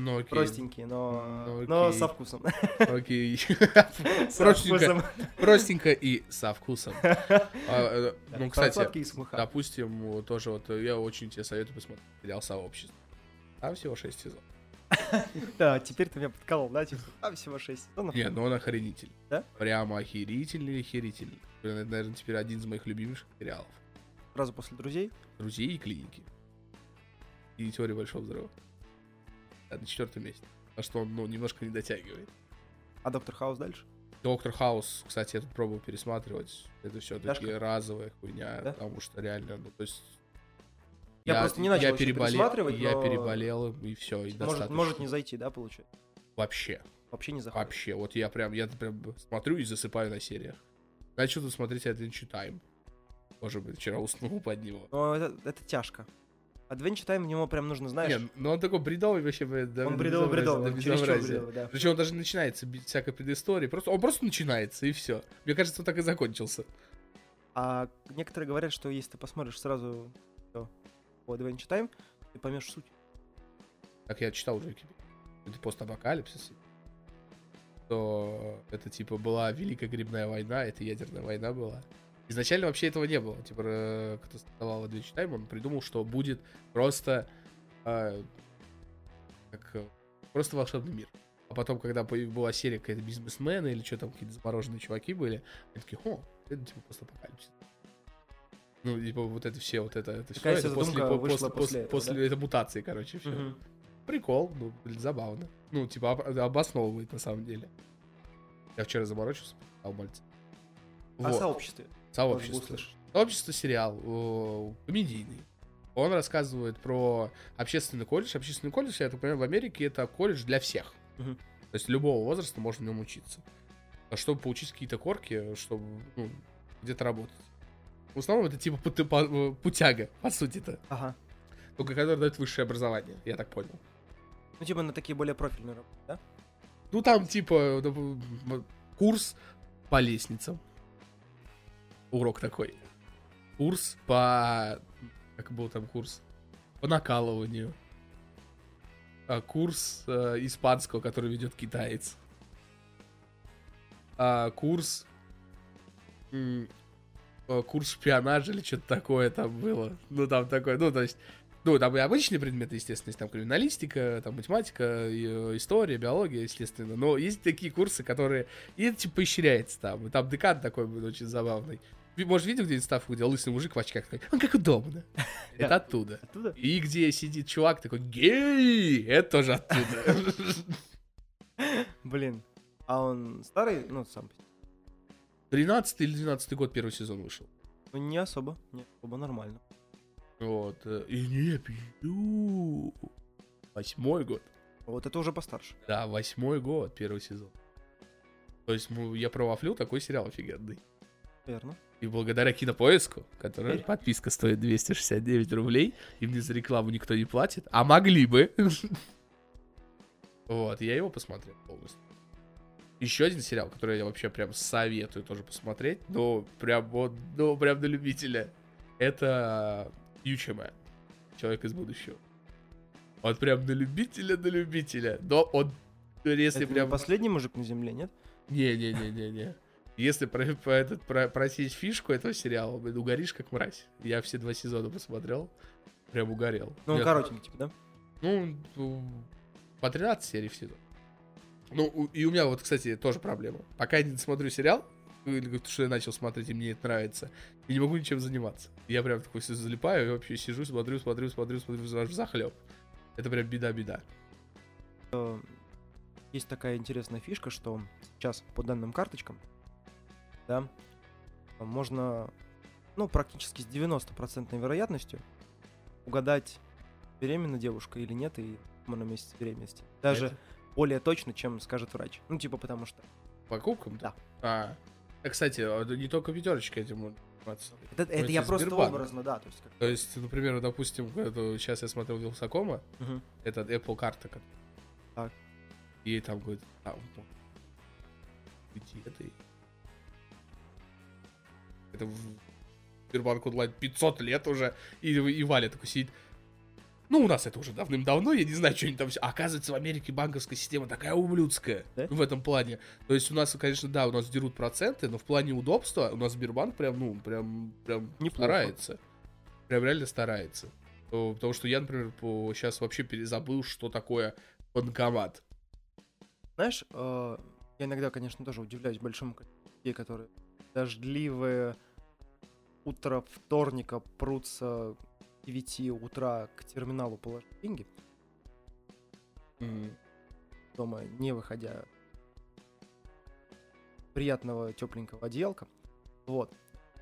Ну окей. Простенький, но, Ну, но окей. со вкусом. Окей. [LAUGHS] Простенько. Простенько и со вкусом. [LAUGHS] А, э, Да, Ну, кстати, допустим, тоже вот э, я очень тебе советую посмотреть сериал «Сообщество». Там всего 6 сезонов. [LAUGHS] Да, теперь ты меня подколол, да? Типа, а всего 6 сезонов. Нет, ну он охренительный. Да? Прямо охерительный, охерительный. Это, наверное, теперь один из моих любимых сериалов. Сразу после друзей. Друзей и клиники. И теория большого взрыва. Да, на четвертом месте. А что он, ну, немножко не дотягивает. А Доктор Хаус дальше? Доктор Хаус, кстати, я тут пробовал пересматривать. Это все-таки Тяжко? разовая хуйня, Да? потому что реально, ну, то есть... Я просто не начал я еще переболел, пересматривать, я но переболел, и все, и Может, достаточно. может не зайти, да, получается? Вообще, Вообще не заходит. вообще. Вот я прям, я прям смотрю и засыпаю на сериях. Начал тут смотреть Adventure Time. Может быть, вчера уснул [LAUGHS] под него. Но это, это тяжко. Adventure Time в него прям нужно, знаешь... Нет, ну он такой бредовый вообще, да, он до бредовый, бредовый, бредовый, да. Причем он даже начинается без всякой предыстории. Просто, он просто начинается, и все. Мне кажется, он так и закончился. А некоторые говорят, что если ты посмотришь сразу всё по Adventure Time, ты поймешь суть. Как я читал уже. Это постапокалипсис. То это типа была Великая Грибная война, это ядерная война была. Изначально вообще этого не было. Типа, э, кто создавал Adventure Time, он придумал, что будет просто э, как э, просто волшебный мир. А потом, когда была серия какая-то бизнесмены или что там, какие-то замороженные чуваки были, они такие, о, это типа постапокалипсис. Ну, типа, вот это все, вот это, это все, Такая это вся после, по- после, после после, этого, после да? это мутации, короче, все. Мгм. Прикол, ну, блин, забавно. Ну, типа, об- обосновывает на самом деле. Я вчера заморочился, почитал мальца. О Вот, сообществе. Сообщество. Сообщество сериал комедийный. Он рассказывает про общественный колледж. Общественный колледж, я так понимаю, в Америке это колледж для всех. Мгм. То есть любого возраста можно в нем учиться. А чтобы получить какие-то корки, чтобы ну, где-то работать. В основном это типа по- путяга, по сути-то. Ага. Только который дает высшее образование, я так понял. Ну, типа на такие более профильные работы, да? Ну, там, типа, м, курс по лестницам. Урок такой. Курс по... Как был там курс? По накалыванию. А, курс э, испанского, который ведет китаец. А, курс... м, э, курс шпионажа или что-то такое там было. Ну, там такое, ну, то есть... Ну, там и обычные предметы, естественно, есть там криминалистика, там математика, э, история, биология, естественно. Но есть такие курсы, которые... И это типа поощряется там. И там декан такой будет очень забавный. Может, видел где-нибудь ставку, где лысый мужик в очках такой, он как удобно. [LAUGHS] Это оттуда. Оттуда? И где сидит чувак такой, гей, это тоже оттуда. [LAUGHS] Блин. А он старый, ну, сам. по себе? 13 или 12 год первый сезон вышел. Ну, не особо. Не особо нормально. Вот. э, И не пью. Восьмой год. Вот это уже постарше. Да, восьмой год, первый сезон. То есть ну, я провафлил такой сериал офигенный. Верно. И благодаря кинопоиску, который Теперь? подписка стоит 269 рублей, и мне за рекламу никто не платит, а могли бы. [LAUGHS] Вот, я его посмотрел полностью. Еще один сериал, который я вообще прям советую тоже посмотреть, но прям вот, ну прям на любителя. Это Man. Человек из будущего. Он прям на любителя, на любителя. Но он, если это прям... последний мужик на земле, нет? Не-не-не-не-не. Если про, про этот, про, просить фишку этого сериала, блин, угоришь как мразь. Я все два сезона посмотрел, прям угорел. Ну, он коротенький, типа, да? Ну, ну, по 13 серий в сезон. Ну, и у меня вот, кстати, тоже проблема. Пока я не смотрю сериал, или как- что я начал смотреть, и мне это нравится, я не могу ничем заниматься. Я прям такой залипаю, и вообще сижу, смотрю, смотрю, смотрю, смотрю, в захлеб. Это прям беда-беда. Э, Есть такая интересная фишка, что сейчас по данным карточкам, да, можно, ну, практически с 90% вероятностью угадать, беременна девушка или нет, и на месяц беременности. Даже Это более точно, чем скажет врач. Ну, типа, потому что... покупкам? Да. А, а, кстати, а, не только пятерочка этим может заниматься. Это, это я просто Сбербанк. образно, да, то есть как... То есть, например, допустим, это, сейчас я смотрел Вилсакома, Мгм. это Apple карта. как- Так. И там говорит, а, вот, иди этой. Это в Сбербанк онлайн 500 лет уже, и, и Валя такой сидит. Ну, у нас это уже давным-давно, я не знаю, что они там все. Оказывается, в Америке банковская система такая ублюдская Да? в этом плане. То есть у нас, конечно, да, у нас дерут проценты, но в плане удобства у нас Сбербанк прям, ну, прям, прям Неплохо. старается. Прям реально старается. Потому что я, например, сейчас вообще перезабыл, что такое банкомат. Знаешь, э, я иногда, конечно, тоже удивляюсь большому количеству людей, которые дождливые утро вторника прутся 9 утра к терминалу положить деньги, Мгм. дома не выходя приятного тепленького одеялка. Вот.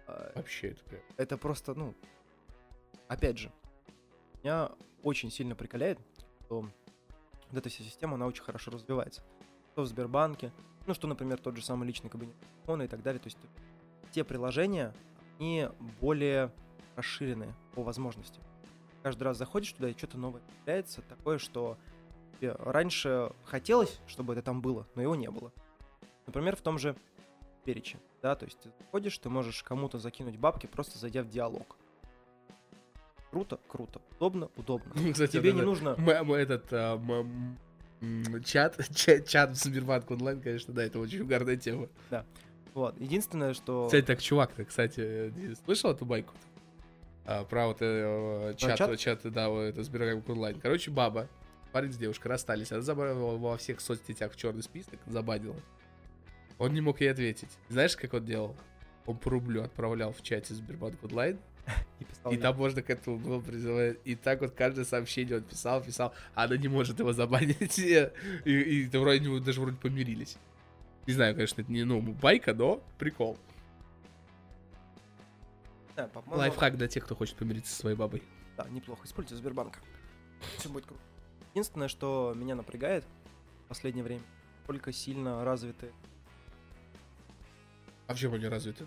Э, Вообще это прям. это просто, ну, опять же, меня очень сильно прикаляет, что вот эта вся система, она очень хорошо развивается. Что в Сбербанке, ну, что, например, тот же самый личный кабинет телефона и так далее. То есть те приложения, они более расширенные по возможностям. Каждый раз заходишь туда, и что-то новое появляется, такое, что раньше хотелось, чтобы это там было, но его не было. Например, в том же перече, да, то есть ты заходишь, ты можешь кому-то закинуть бабки, просто зайдя в диалог. Круто, круто, удобно, удобно. [LAUGHS] Кстати, Тебе вот не это- нужно... м- м- этот а, м- чат, [LAUGHS] чат, чат в Сбербанк онлайн, конечно, да, это очень угарная тема. Вот, единственное, что... Кстати, так чувак-то, кстати, не слышал эту байку? А, про вот э, чат, чат? чат, да, вот это Сбербанк онлайн. Короче, баба, парень с девушкой расстались, она забрала во всех соцсетях в черный список, забанила. Он не мог ей ответить. Знаешь, как он делал? Он по рублю отправлял в чате Сбербанк онлайн, [LAUGHS] И, писал и там можно к этому было призывать. И так вот каждое сообщение он писал, писал, а она не может его забанить. [LAUGHS] И, и, и вроде даже вроде помирились. Не знаю, конечно, это не ну, байка, но прикол. Да, по-моему, Лайфхак для тех, кто хочет помириться со своей бабой. Да, неплохо. Используйте Сбербанк. Все будет круто. Единственное, что меня напрягает в последнее время, сколько сильно развиты, А в чем они развиты?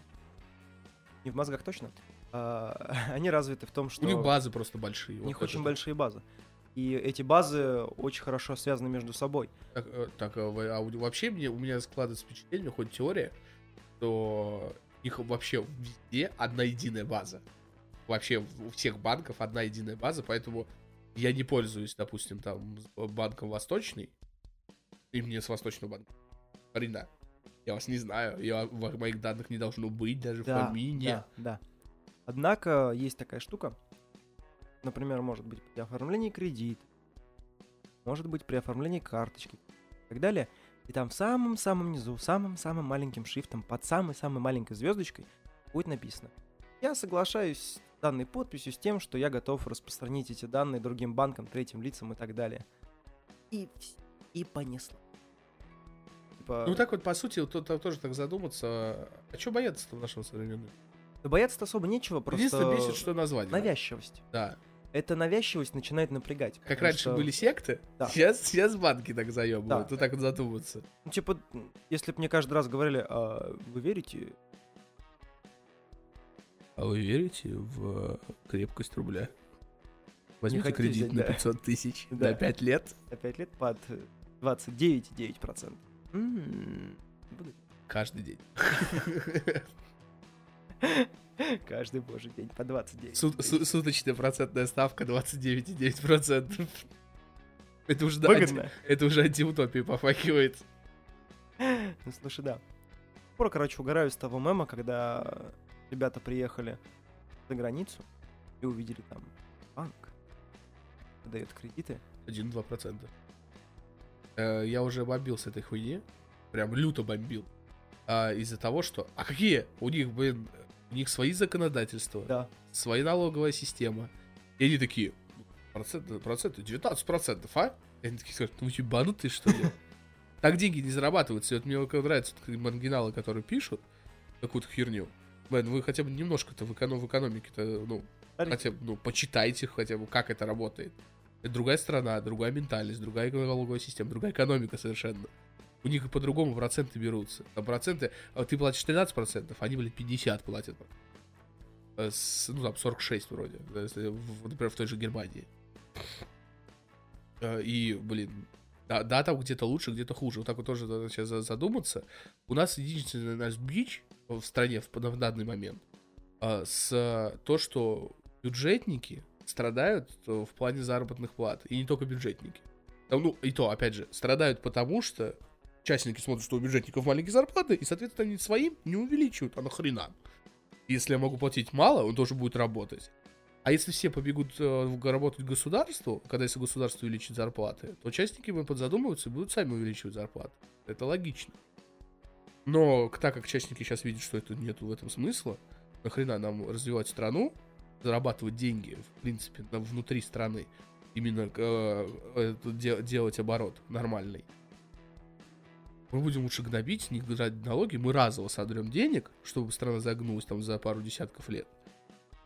не в мозгах точно, а, [LAUGHS] они развиты в том, что У них базы просто большие. у них вот очень это. большие базы. И эти базы очень хорошо связаны между собой. Так, э, так, а а вообще мне, у меня складывается впечатление, хоть теория, что у них вообще везде одна единая база. Вообще в- у всех банков одна единая база, поэтому я не пользуюсь, допустим, там с банком Восточный, и мне с Восточного банка. Хрена. Я вас не знаю, я, в моих данных не должно быть, даже фамилии. да, да. Однако есть такая штука, например, может быть при оформлении кредита, может быть при оформлении карточки и так далее. И там в самом-самом низу, самым-самым маленьким шрифтом, под самой-самой маленькой звездочкой будет написано. Я соглашаюсь с данной подписью с тем, что я готов распространить эти данные другим банкам, третьим лицам и так далее. И, и понесло. Типа, Ну так вот, по сути, тут тоже так задуматься, а что бояться-то в нашем современном? да бояться особо нечего, просто Единственное бесит, что название. навязчивость. Да. Эта навязчивость начинает напрягать. Как раньше что, были секты, Да. сейчас, сейчас банки так заебывают. Да. Вот так вот задуматься. ну, типа, если бы мне каждый раз говорили, а вы верите? А вы верите в крепкость рубля? Возьмите хотите кредит взять, на да. 500 тысяч [LAUGHS] Да. на 5 лет. На 5 лет под 29,9%. М, буду Каждый день. [LAUGHS] [LAUGHS] Каждый божий день по 29. Сут- су- Суточная процентная ставка 29,9%. Это уже, Выгодно. анти- это уже антиутопия попахивает. Ну, слушай, да. Скоро, короче, угораю с того мема, когда ребята приехали за границу и увидели там банк, дает кредиты. 1-2%. Э, Я уже бомбил с этой хуйни. Прям люто бомбил. А, Из-за того, что... А какие? У них, блин, у них свои законодательства. Да. своя налоговая система. И они такие, проценты, проценты, 19%, а? И они такие скажут, ну вы ебанутые, что ли? [LAUGHS] Так деньги не зарабатываются. И вот мне нравятся маргиналы, которые пишут какую-то херню. Блин, вы хотя бы немножко-то в, эконом, в экономике-то, ну, хотя бы, ну, почитайте хотя бы, как это работает. Это другая страна, другая ментальность, другая налоговая система, другая экономика совершенно. У них и по-другому проценты берутся. Там проценты, а ты платишь 13%, они, блин, 50 платят. Э, с- ну, там, 46 вроде, если в- например, в той же Германии. Э, И, блин, да, да, там где-то лучше, где-то хуже. Вот так вот тоже надо сейчас за- задуматься. У нас единственный наш бич в стране в, в данный момент э, с то, что бюджетники страдают в плане заработных плат. И не только бюджетники. Ну, и то, опять же, страдают потому, что частники смотрят, что у бюджетников маленькие зарплаты, и, соответственно, они своим не увеличивают, а нахрена? Если я могу платить мало, он тоже будет работать. А если все побегут э, работать государству, когда если государство увеличит зарплаты, то участники подзадумываются и будут сами увеличивать зарплаты. Это логично. Но так как частники сейчас видят, что это нет в этом смысла, нахрена нам развивать страну, зарабатывать деньги, в принципе, внутри страны, именно э, э, делать оборот нормальный. Мы будем лучше гнобить, не брать налоги, мы разово содрем денег, чтобы страна загнулась там за пару десятков лет.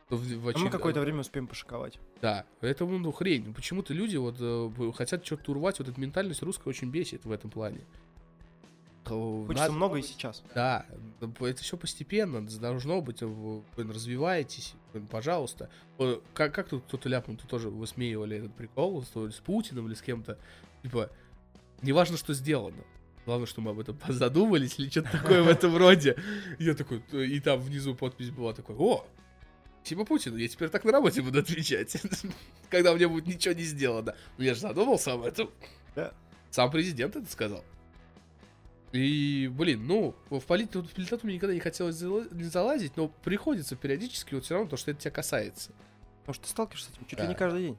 В, в очаг... А мы какое-то время успеем пошиковать. Да, это ну, хрень. Почему-то люди вот э, хотят что-то урвать, вот эта ментальность русская очень бесит в этом плане. Хочется Надо... много и сейчас. Да, это все постепенно, должно быть, вы развиваетесь, пожалуйста. Как, как тут кто-то ляпнул, тут тоже высмеивали этот прикол с Путиным или с кем-то. Типа, неважно, что сделано. Главное, что мы об этом [LAUGHS] задумались или что-то такое в этом роде. Я такой, и там внизу подпись была такой, о, Типа Путину, я теперь так на работе буду отвечать, [LAUGHS] когда меня будет ничего не сделано. Ну я же задумался об этом. Да. Сам президент это сказал. И, блин, ну, в политику, в политику мне никогда не хотелось залазить, но приходится периодически вот все равно, то, что это тебя касается. Потому что ты сталкиваешься с этим чуть да. ли не каждый день.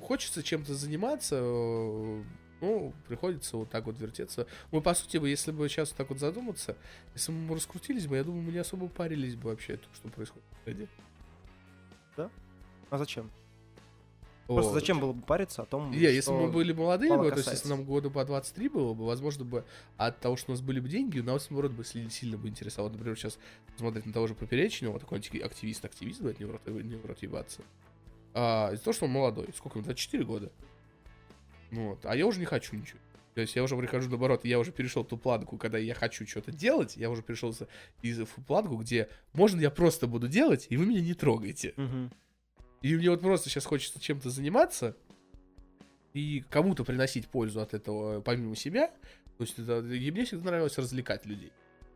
Хочется чем-то заниматься, э, ну, приходится вот так вот вертеться. Мы, по сути, бы, если бы сейчас так вот задуматься, если бы мы раскрутились бы, я думаю, мы не особо парились бы вообще, то, что происходит. Да? А зачем? Просто зачем было бы париться о том, Не, если бы мы были молодые, бы, то есть если нам года по 23 было бы, возможно бы от того, что у нас были бы деньги, у нас, наоборот, бы сильно бы интересовало. Например, сейчас смотреть на того же Поперечного, такой активист, активист, будет не в рот, не в рот ебаться. А, из-за того, что он молодой. Сколько ему? 24 года. Вот. А я уже не хочу ничего. То есть я уже прихожу наоборот, я уже перешел ту планку, когда я хочу что-то делать, я уже перешел из планку, где можно я просто буду делать, и вы меня не трогаете. Угу. И мне вот просто сейчас хочется чем-то заниматься и кому-то приносить пользу от этого помимо себя. То есть это, и мне всегда нравилось развлекать людей.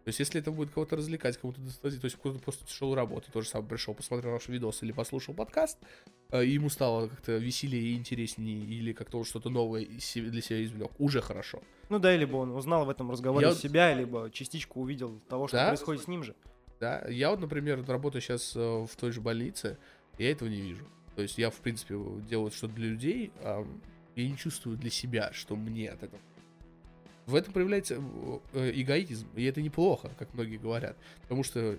То есть, если это будет кого-то развлекать, кому-то доставить, то есть кто-то просто шел работать, тоже сам пришел, посмотрел наш видос или послушал подкаст, э, и ему стало как-то веселее и интереснее, или как-то что-то новое для себя извлек, уже хорошо. Ну да, либо он узнал в этом разговоре Я... себя, либо частичку увидел того, что да? происходит с ним же. Да, я вот, например, работаю сейчас э, в той же больнице, я этого не вижу. То есть я, в принципе, делаю что-то для людей, а я не чувствую для себя, что мне от этого. В этом проявляется э, эгоизм, и это неплохо, как многие говорят. Потому что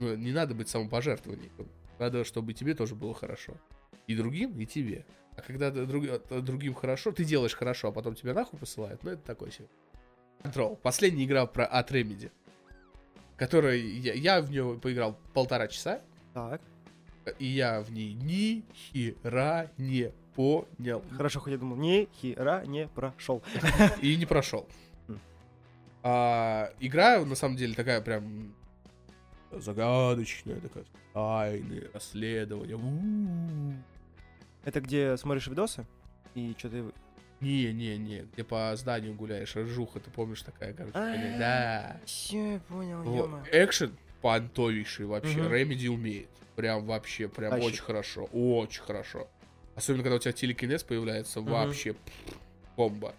ну, не надо быть самопожертвованием. Надо, чтобы тебе тоже было хорошо. И другим, и тебе. А когда друг, другим хорошо, ты делаешь хорошо, а потом тебя нахуй посылают, ну это такой себе. Control. Последняя игра про от Remedy. Которая я, я в нее поиграл полтора часа. Так. И я в ней ни хера не понял. Хорошо, хоть я думал, ни хера не прошел. И не прошел. А, игра, на самом деле, такая прям загадочная, такая тайны, расследование. Это где смотришь видосы? И что ты... Не, не, не, где по зданию гуляешь, ржуха, ты помнишь такая, короче, а, да. Все, я понял, Экшен понтовейший вообще, Ремеди умеет. Прям вообще, прям очень хорошо. Очень хорошо. Особенно, когда у тебя телекинез появляется, угу. вообще пфф, бомба.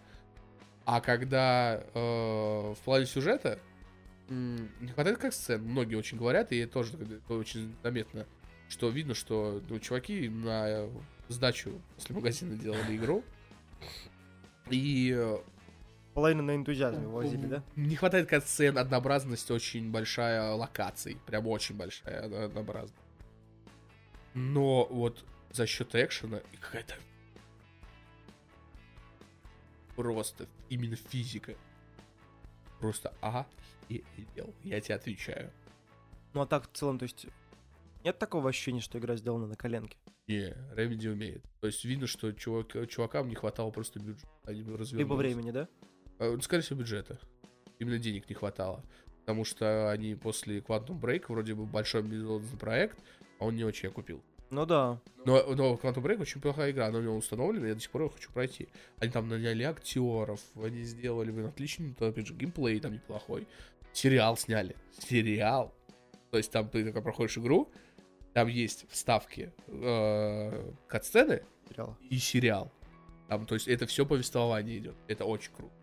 А когда э, в плане сюжета не хватает как сцен, многие очень говорят, и тоже это очень заметно, что видно, что ну, чуваки на сдачу после магазина делали игру. И э, Половину на энтузиазме возили, да? Не хватает как сцен, однообразность очень большая локаций. Прям очень большая однообразность. Но вот за счет экшена и какая-то просто именно физика. Просто охерел. Я тебе отвечаю. Ну а так в целом, то есть нет такого ощущения, что игра сделана на коленке? Не, Remedy умеет. То есть видно, что чувак, чувакам не хватало просто бюджета. Они Либо времени, да? А, скорее всего, бюджета. Именно денег не хватало. Потому что они после Quantum Break вроде бы большой международный проект, а он не очень окупил. Ну да. Но, но Quantum Break очень плохая игра, она у него установлена, я до сих пор ее хочу пройти. Они там наняли актеров, они сделали, блин, отличный, то, опять же, геймплей там неплохой. Сериал сняли. Сериал. То есть там ты только проходишь игру, там есть вставки э, катсцены сериал. и сериал. Там, то есть это все повествование идет. Это очень круто.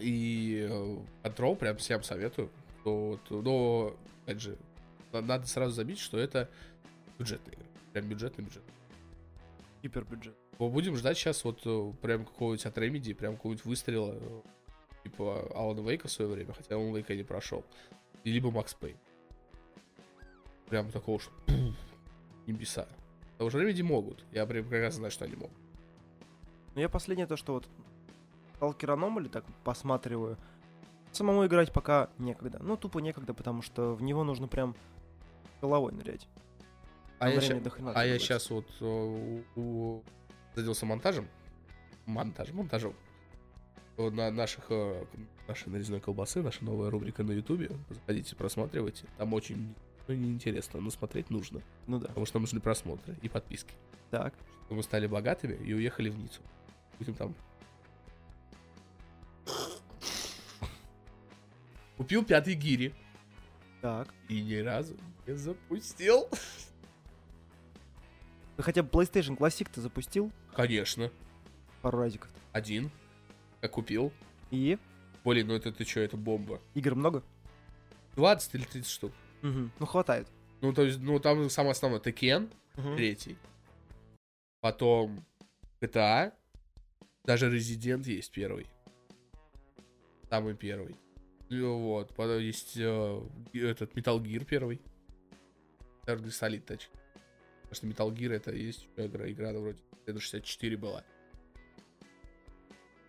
И э, Control прям всем советую. То, но, опять же, надо сразу забить, что это Бюджетная игра. Прям бюджетный бюджет. Гипербюджет. Будем ждать сейчас вот э, прям какого-нибудь от Remedy, прям какого-нибудь выстрела, э, типа Алана Вейка в свое время, хотя Алан Вейка не прошел. И либо Макс Пейн. Прям такого, что пуф, небеса. Потому что Remedy могут. Я прям прекрасно знаю, что они могут. Ну, я последнее то, что вот Stalker Anomaly так посматриваю. Самому играть пока некогда. Ну, тупо некогда, потому что в него нужно прям головой нырять. А я, ща- а я сейчас вот э, у- у- занялся монтажем. Монтаж, монтажом. На наших, э, нашей нарезной колбасы, наша новая рубрика на ютубе. Заходите, просматривайте. Там очень ну, неинтересно, но смотреть нужно. Ну да. Потому что нам нужны просмотры и подписки. Так. Чтобы мы стали богатыми и уехали в Ниццу. Будем там. Купил пятый гири. Так. И ни разу не запустил. Ты хотя бы PlayStation Classic ты запустил Конечно. пару разиков. Один. Я купил. И Блин, ну это ты что, это бомба. игр много? 20 или 30 штук. Мгм. Ну, хватает. Ну, то есть, ну, там самое основное, Текен, Мгм. третий. Потом GTA. Даже Resident есть первый. Самый первый. Ну, вот. Потом есть э, этот Metal Gear первый. Metal Gear Solid, точнее. Потому что Metal Gear это есть игра, игра ну, вроде Nintendo 64 была.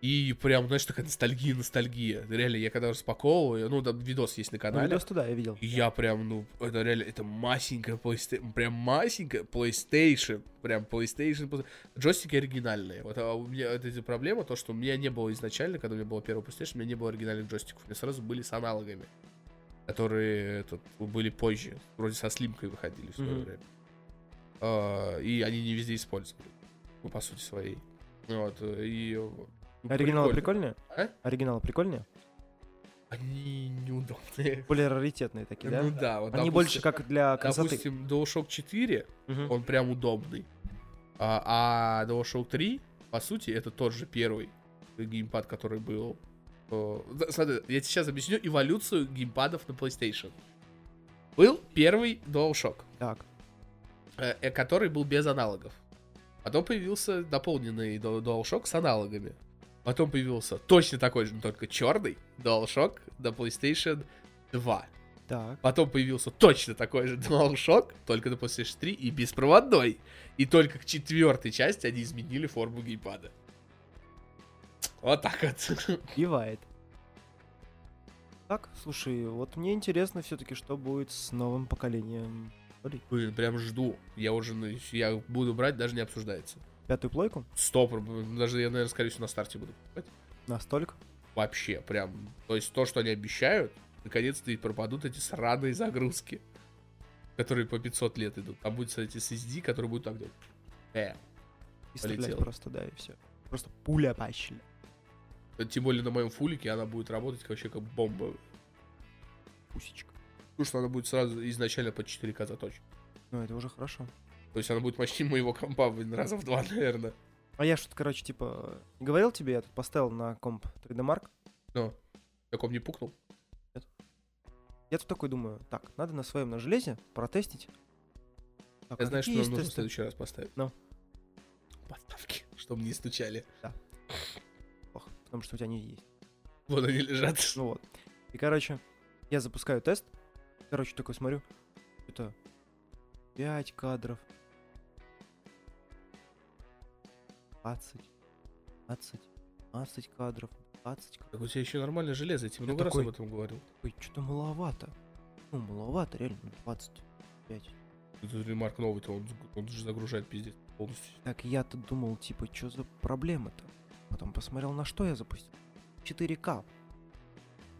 И прям, знаешь, такая ностальгия, ностальгия. Реально, я когда распаковываю, ну, там видос есть на Ну, канале. видос туда я видел. Я прям, ну, это реально, это масенькая PlayStation, прям масенькая PlayStation, прям PlayStation. Джойстики оригинальные. Вот а у меня это эта проблема, то, что у меня не было изначально, когда у меня был первый PlayStation, у меня не было оригинальных джойстиков. У меня сразу были с аналогами, которые этот, были позже. Вроде со слимкой выходили в свое Мгм. время. А, и они не везде использовали. Ну, по сути своей. Вот, и... ну, Оригиналы прикольно. прикольные? А? Оригиналы прикольные? Они неудобные. Более раритетные такие, да? Ну да, вот Они допустим- больше как для красоты. Допустим, DualShock 4, Мгм. он прям удобный. А, а DualShock 3, по сути, это тот же первый геймпад, который был. э, Смотри, я тебе сейчас объясню эволюцию геймпадов на PlayStation. Был первый DualShock, Так. Э, э, который был без аналогов. Потом появился дополненный Dual- DualShock с аналогами. Потом появился точно такой же, но только черный DualShock на PlayStation 2. Так. Потом появился точно такой же [LAUGHS] DualShock, только на PlayStation 3 и беспроводной. И только к четвертой части они изменили форму геймпада. Вот так вот. [LAUGHS] Бивает. Так, слушай, вот мне интересно все-таки, что будет с новым поколением. Блин, прям жду. Я уже, я буду брать, даже не обсуждается. Пятую плойку? Стоп, даже я, наверное, скорее всего, на старте буду покупать. Настолько? Вообще, прям. То есть то, что они обещают, наконец-то и пропадут эти сраные загрузки, которые по 500 лет идут. Там будет, кстати, SSD, который будет так делать. Э. И стрелять просто, да, и все. Просто пуля пащили. Тем более на моем фулике она будет работать вообще как бомба. Пусечка. Потому что она будет сразу изначально под 4К заточена. Ну, это уже хорошо. То есть она будет почти моего компа блин, раза в два, [LAUGHS] наверное. А я что-то, короче, типа, говорил тебе, я тут поставил на комп 3D Mark. Но. Таком не пукнул. Я тут такой думаю, так, надо на своем на железе протестить. Так, Я а знаю, что нам нужно в следующий раз поставить. Ну. Подставки, [LAUGHS] чтобы не стучали. Ох, потому что у тебя не есть. Вот они лежат. Ну вот. И, короче, я запускаю тест. Короче, такой смотрю. Это 5 кадров. 20. 20. 20 кадров. 20 кадров. Так у тебя еще нормальное железо, я тебе много раз такой- об этом говорил. Ой, что-то маловато. Ну, маловато, реально, 25. Этот ремарк новый-то, он, он же загружает пиздец полностью. Так я-то думал, типа, что за проблема-то? Потом посмотрел, на что я запустил. 4К.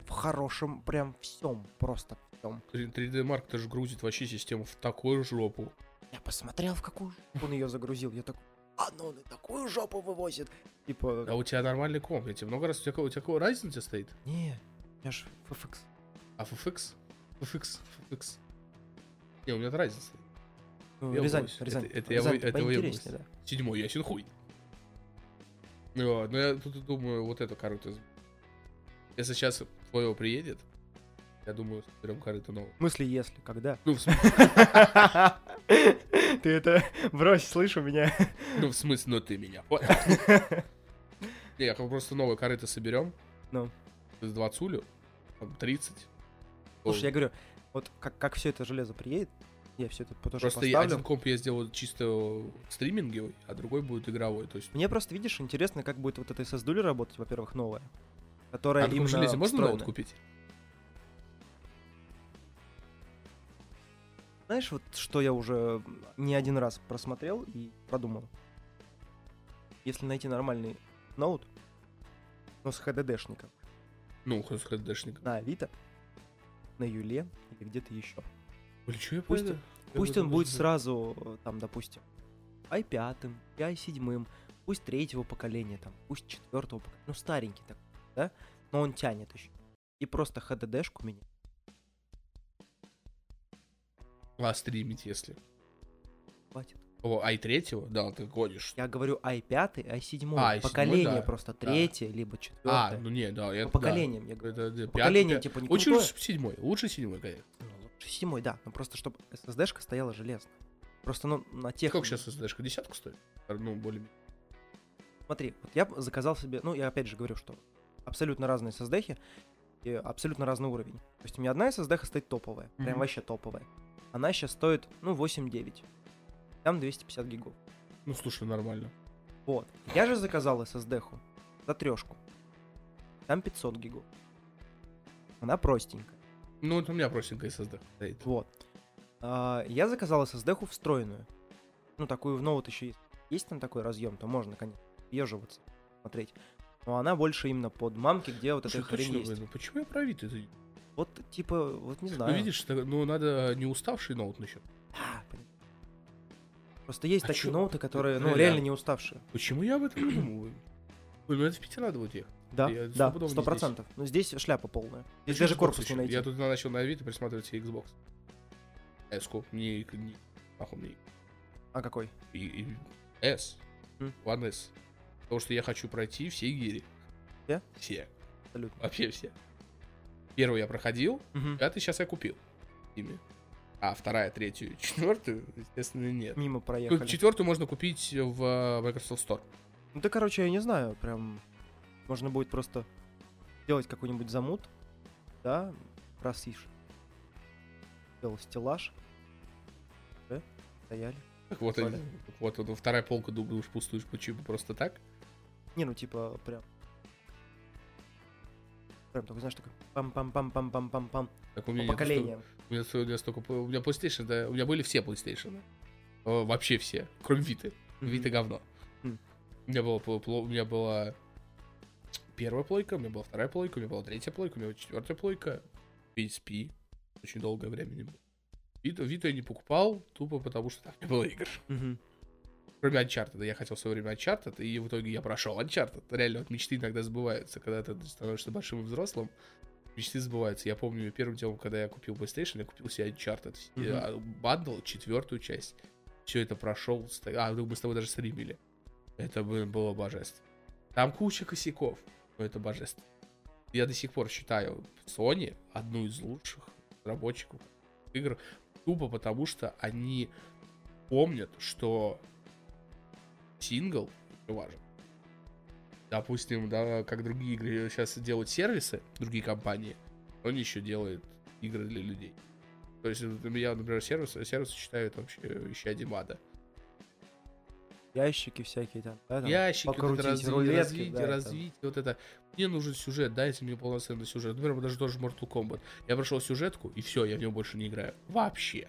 В хорошем, прям всем, просто всем. 3D Mark тоже грузит вообще систему в такую жопу. Я посмотрел, в какую жопу он ее загрузил. Я такой, а ну он и такую жопу вывозит. Типа, А у тебя нормальный комп, я тебе много раз... У тебя, у тебя у тебя стоит? не, у меня ж FFX. А FFX? FFX, FFX. Не, у меня Ryzen стоит. Ну, Я Рязань, боюсь. Рязань. Это- это я Рязань вы- это выебался. да. Седьмой, ясен хуй. Вот, но я тут думаю, вот это, короче, если сейчас твоего приедет, Я думаю, соберем корыто новое. В смысле, если, когда? Ну, в [LAUGHS] смысле, Ты это брось, слышь, у меня. ну, в смысле, ну ты меня. [LAUGHS] Не, я просто новое корыто соберем. Ну. С 20 улю, там 30. Слушай, я говорю, вот как, как все это железо приедет, я все это тоже Просто я поставлю. один комп я сделаю чисто стриминговый, а другой будет игровой. То есть Мне просто, видишь, интересно, как будет вот эта SSD работать, во-первых, новая. Которая таком именно железе можно ноут купить? Знаешь, вот что я уже не один раз просмотрел и продумал. Если найти нормальный ноут, но с HDD-шником, Ну, с HDшник. на Авито, на Юле или где-то еще. Блин, что я Пусть- понял? Пусть Я он будет сразу, там, допустим, i5, и i7, пусть третьего поколения, там, пусть четвертого поколения, ну, старенький такой, да? Но он тянет еще. И просто HDD-шку менять. А стримить, если? Хватит. О, i3? Да, ты гонишь. Я говорю i5, i7, А, i7, поколение да. просто Да. третье, либо А, четвертое. ну не, да, это По поколениям, я говорю. Это, да, Поколение, пятый, типа, не Очень лучше седьмой. Лучше седьмой, конечно. Ну, лучше седьмой, да. Ну, просто, чтобы SSD-шка стояла железная. Просто, ну, на тех... Сколько сейчас SSD-шка? Десятку стоит? Ну, более Смотри, вот я заказал себе, ну, я опять же говорю, что абсолютно разные SSD и абсолютно разный уровень. То есть у меня одна SSD стоит топовая, прям Мгм. вообще топовая. Она сейчас стоит, ну, 8-9. Там 250 гигов. Ну, слушай, нормально. Вот. Я же заказал SSD за трешку. Там 500 гигов. Она простенькая. Ну, вот у меня простенькая SSD стоит. Вот. А, я заказал SSD встроенную. Ну, такую в ноут еще есть. Есть там такой разъем, то можно, конечно, еживаться, смотреть. Но она больше именно под мамки, где вот эта хрень есть. ну почему я про Авито это... Вот, типа, вот не знаю. Ну, видишь, ну, надо не уставший ноут насчет. Понятно. Просто есть А такие чё? ноуты, которые, ну, Реально. реально не уставшие. Почему я об этом не думаю? Ну это в Питер надо будет ехать. Да, Я да, сто процентов. Но здесь шляпа полная. Здесь Хочу даже Xbox корпус еще. не найти. Я тут начал на Авито присматривать себе Xbox. S-ку. Не, не, нахуй мне. А какой? И, и S. М. One S. Потому что я хочу пройти все гири. Все? Все. Абсолютно. Вообще все. Первый я проходил, Мгм. пятый сейчас я купил. Ими. А вторая, третью, четвертую, естественно, нет. Мимо проехали. Четвертую можно купить в э, Microsoft Store. Ну, да, короче, я не знаю, прям можно будет просто сделать какой-нибудь замут, да, просишь. Сделал стеллаж. Да, стояли. Так вот, они- вот, вот вторая полка, думаешь, пустуешь почему просто так? Не, ну, типа, прям... Прям такой, знаешь, такой пам-пам-пам-пам-пам-пам-пам. Так у По меня нет поколениям. У меня, у меня столько... У меня PlayStation, да, у меня были все PlayStation. Э, Вообще все, кроме Виты. Мгм. Вита говно. Мгм. У меня, было, у меня была первая плойка, у меня была вторая плойка, у меня была третья плойка, у меня была четвертая плойка. PSP. Очень долгое время не было. Виту, Виту я не покупал, тупо потому что там не было игр. Мгм. Кроме Uncharted. Я хотел в свое время Uncharted, и в итоге я прошел Uncharted. Реально, вот мечты иногда сбываются. Когда ты становишься большим и взрослым, мечты сбываются. Я помню, первым делом, когда я купил PlayStation, я купил себе Uncharted. Я бандл, четвертую часть. Все это прошел. А, мы с тобой даже стримили. Это было божественно. Там куча косяков, но это божественно. Я до сих пор считаю Sony одну из лучших разработчиков игр, тупо потому что они помнят, что сингл важен. Допустим, да, как другие игры сейчас делают сервисы, другие компании, он еще делает игры для людей. То есть, меня, например, сервис, сервис считают вообще еще один ада. Ящики всякие там, да, там Ящики, вот это покрутить, рулетки, развитие, да, там. развитие, вот это. Мне нужен сюжет, дайте мне полноценный сюжет. Например, даже тоже Mortal Kombat. Я прошел сюжетку, и все, я в него больше не играю. Вообще.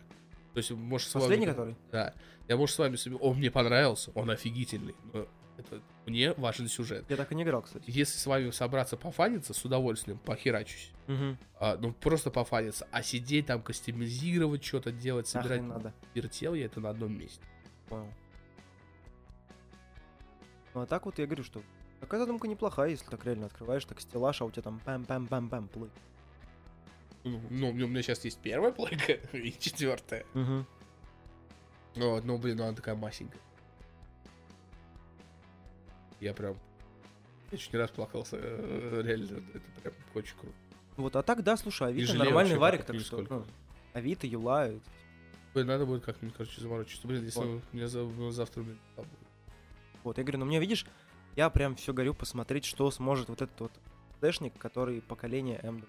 То есть, может, с вами- Последний который? Да. Я, может, с вами... себе- Он мне понравился, он офигительный. Но это... мне важен сюжет. Я так и не играл, кстати. Если с вами собраться пофаниться, с удовольствием похерачусь. Мгм. А, ну, просто пофаниться. А сидеть там, кастомизировать, что-то делать, собирать... надо. Вертел я это на одном месте. Понял. Ну а так вот я говорю, что такая задумка неплохая, если так реально открываешь, так стеллаж, а у тебя там пам-пам-пам-пам плыть. Ну, у меня сейчас есть первая плойка [LAUGHS] и четвертая. Угу. Вот, ну, блин, ну она такая масенькая. Я прям... Я чуть не расплакался. э, Реально, это прям очень круто. Вот, а так, да, слушай, Авито нормальный варик, так что, ну, Авито, Юла, это- Ой, надо будет как-нибудь, короче, заморочиться. Блин, если Вот. у меня ну, завтра... блин, вот, я говорю, ну, мне, видишь, я прям все горю посмотреть, что сможет вот этот вот дэшник, который поколение М,